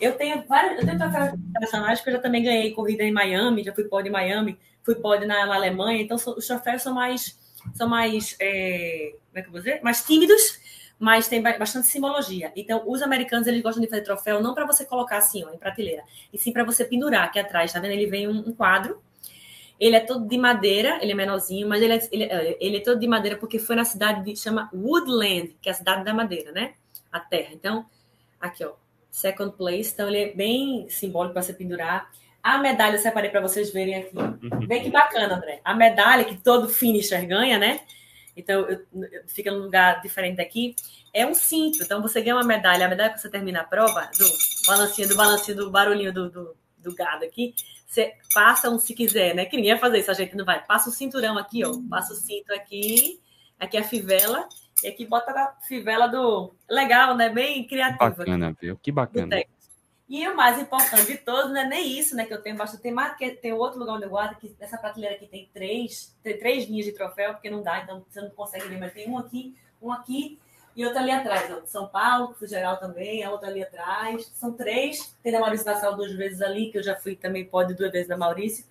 Eu tenho vários, eu tenho troféus internacionais, porque eu já também ganhei corrida em Miami, já fui pódio em Miami, fui pódio na, na Alemanha, então os troféus são mais, são mais, é, como é que eu vou dizer? Mais tímidos, mas tem bastante simbologia. Então, os americanos, eles gostam de fazer troféu não para você colocar assim, ó, em prateleira, e sim para você pendurar aqui atrás, tá vendo? Ele vem um, um, quadro, ele é todo de madeira, ele é menorzinho, mas ele é, ele, é, ele é todo de madeira porque foi na cidade de, chama Woodland, que é a cidade da madeira, né? A terra. Então, aqui, ó, second place. Então, ele é bem simbólico para você pendurar. A medalha eu separei para vocês verem aqui. Vem que bacana, André. A medalha que todo finisher ganha, né? Então, eu, eu, fica num lugar diferente daqui. É um cinto. Então, você ganha uma medalha. A medalha que você termina a prova, do balancinho, do balancinho, do barulhinho do, do, do gado aqui. Você passa um, se quiser, né? Que ninguém vai fazer isso, a gente não vai. Passa o cinturão aqui, ó. Passa o cinto aqui. Aqui é a fivela. E aqui bota a fivela do. Legal, né? Bem criativo. Bacana, viu? Que bacana. E o mais importante de todos não é nem isso, né? Que eu tenho bastante. Tem, mais, tem outro lugar onde eu guardo, que nessa prateleira aqui tem três, tem três linhas de troféu, porque não dá, então você não consegue ver, mas tem um aqui, um aqui e outra ali atrás. Ó. São Paulo, que geral também, a outra ali atrás. São três. Tem da Maurício Nassau duas vezes ali, que eu já fui também, pode duas vezes da Maurício.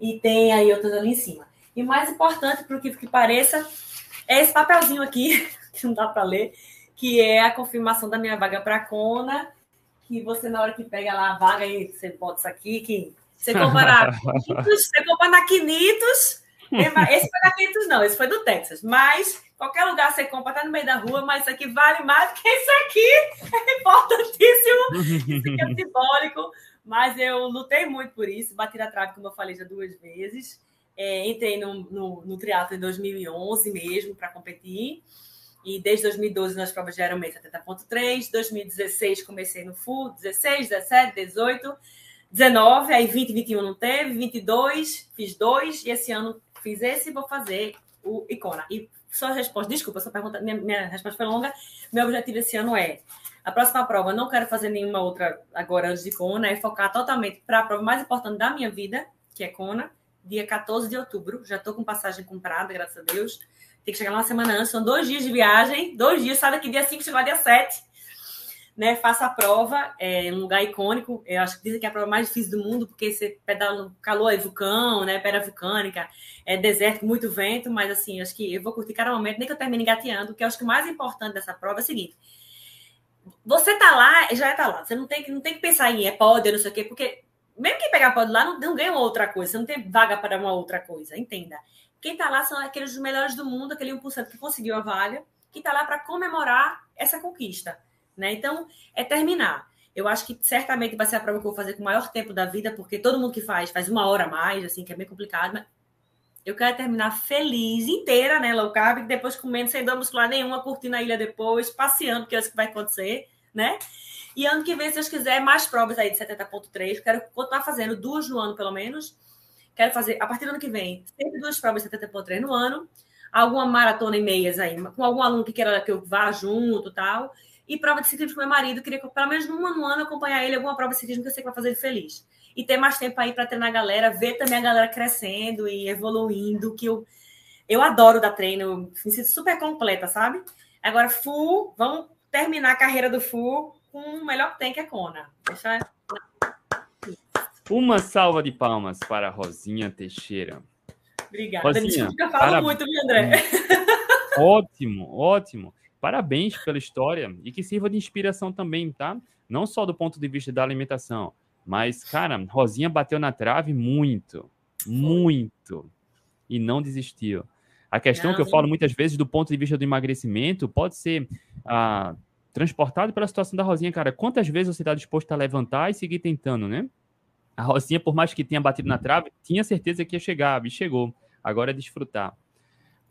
E tem aí outras ali em cima. E mais importante, por que, que pareça, é esse papelzinho aqui, que não dá para ler, que é a confirmação da minha vaga para a Cona que você, na hora que pega lá a vaga, aí você bota isso aqui, que você Quinitos, você compra na Quinitos, esse foi da Quinitos não, esse foi do Texas, mas qualquer lugar você compra, tá no meio da rua, mas isso aqui vale mais do que isso aqui, é importantíssimo, isso aqui é simbólico, mas eu lutei muito por isso, bati na trave, como eu falei já duas vezes, é, entrei no, no, no em 2011 mesmo para competir, e desde 2012 nas provas de Ironman 70.3, 2016 comecei no full, 16, 17, 18, 19, aí 20, 21 não teve, 22 fiz dois e esse ano fiz esse e vou fazer o Icona. E só resposta, desculpa, sua pergunta, minha, minha resposta foi longa. Meu objetivo esse ano é a próxima prova, não quero fazer nenhuma outra agora antes de Kona, é focar totalmente para a prova mais importante da minha vida, que é Kona, dia 14 de outubro. Já estou com passagem comprada, graças a Deus. Tem que chegar lá uma semana antes, são dois dias de viagem, dois dias, sai daqui dia 5, chega lá dia 7. Né, faça a prova, é um lugar icônico. Eu acho que dizem que é a prova mais difícil do mundo, porque você pedala no calor, é vulcão, né? Pedra vulcânica, é deserto, muito vento, mas assim, acho que eu vou curtir cada momento, nem que eu termine engateando, porque eu acho que o mais importante dessa prova é o seguinte: você tá lá, já tá lá. Você não tem, não tem que pensar em é pódio, não sei o quê, porque mesmo quem pegar pódio lá não, não ganha outra coisa, você não tem vaga para uma outra coisa, entenda. Quem está lá são aqueles melhores do mundo, aquele 1% que conseguiu a vaga, que está lá para comemorar essa conquista. Né? Então, é terminar. Eu acho que certamente vai ser a prova que eu vou fazer com o maior tempo da vida, porque todo mundo que faz, faz uma hora a mais, assim, que é bem complicado, mas eu quero terminar feliz, inteira, né, low carb, depois comendo sem dor muscular nenhuma, curtindo a ilha depois, passeando, que é isso que vai acontecer, né? E ano que vem, se Deus quiser, mais provas aí de 70.3, quero continuar fazendo duas no ano, pelo menos, Quero fazer, a partir do ano que vem, sempre duas provas de 70 por 3 no ano, alguma maratona e meias aí, com algum aluno que queira que eu vá junto tal. E prova de ciclismo com meu marido, queria pelo menos numa no ano acompanhar ele alguma prova de ciclismo que eu sei que vai fazer ele feliz. E ter mais tempo aí para treinar a galera, ver também a galera crescendo e evoluindo, que eu, eu adoro dar treino, me sinto super completa, sabe? Agora, full, vamos terminar a carreira do full com o melhor que tem, que é Kona. Deixa uma salva de palmas para Rosinha Teixeira. Obrigada. Rosinha, Desculpa, falo para... muito, viu, André? Ótimo, ótimo. Parabéns pela história e que sirva de inspiração também, tá? Não só do ponto de vista da alimentação, mas, cara, Rosinha bateu na trave muito, muito, e não desistiu. A questão não, que eu falo muitas vezes do ponto de vista do emagrecimento pode ser ah, transportado pela situação da Rosinha, cara. Quantas vezes você está disposto a levantar e seguir tentando, né? A Rocinha, por mais que tenha batido na trave, tinha certeza que ia chegar, e chegou. Agora é desfrutar.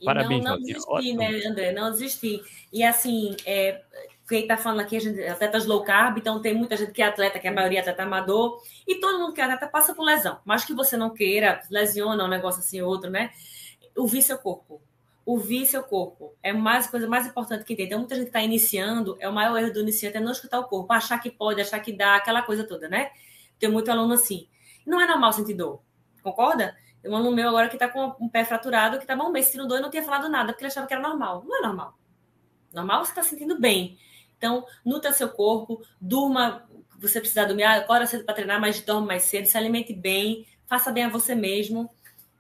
Parabéns, não, não Rocinha. desisti, Ótimo. né, André? Não desisti. E assim, é, quem está falando aqui, a gente, atletas low carb, então tem muita gente que é atleta, que é a maioria é atleta amador, e todo mundo que é atleta passa por lesão. Mas que você não queira, lesiona um negócio assim, outro, né? Ouvir seu corpo. Ouvir seu corpo. É mais a coisa mais importante que tem. Então, muita gente está iniciando, é o maior erro do iniciante é não escutar o corpo, achar que pode, achar que dá, aquela coisa toda, né? Tem muito aluno assim. Não é normal sentir dor. Concorda? Tem um aluno meu agora que está com um pé fraturado, que estava um mês sentindo dor e não tinha falado nada, porque ele achava que era normal. Não é normal. Normal você está sentindo bem. Então, nutra seu corpo, durma, você precisar dormir, agora cedo para treinar, mas dorme mais cedo, se alimente bem, faça bem a você mesmo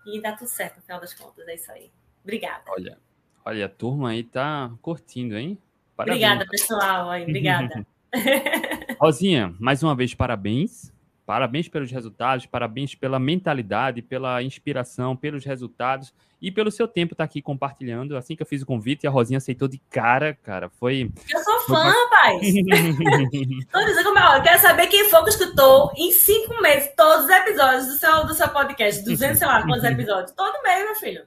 e dá tudo certo, no final das contas. É isso aí. Obrigada. Olha, olha a turma aí tá curtindo, hein? Parabéns. Obrigada, pessoal. Aí, obrigada. Rosinha, mais uma vez, parabéns. Parabéns pelos resultados, parabéns pela mentalidade, pela inspiração, pelos resultados e pelo seu tempo estar tá aqui compartilhando. Assim que eu fiz o convite, a Rosinha aceitou de cara, cara. Foi. Eu sou fã, rapaz! Tô dizendo como é, eu quero saber quem foi que escutou em cinco meses todos os episódios do seu, do seu podcast, 200, sei lá, quantos episódios. Todo mês, meu filho.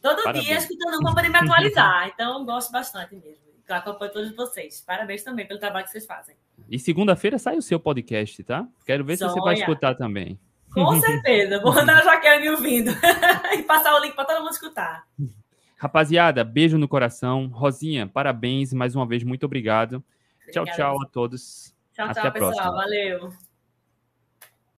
Todo Parabéns. dia escutando um para poder me atualizar. Então, gosto bastante mesmo. Acompanho todos vocês. Parabéns também pelo trabalho que vocês fazem. E segunda-feira sai o seu podcast, tá? Quero ver se você vai escutar também. Com certeza. Vou mandar a Jaqueline ouvindo e passar o link para todo mundo escutar. Rapaziada, beijo no coração. Rosinha, parabéns mais uma vez, muito obrigado. Obrigada. Tchau, tchau a todos. Tchau, Até tchau, pessoal. Próxima. Valeu.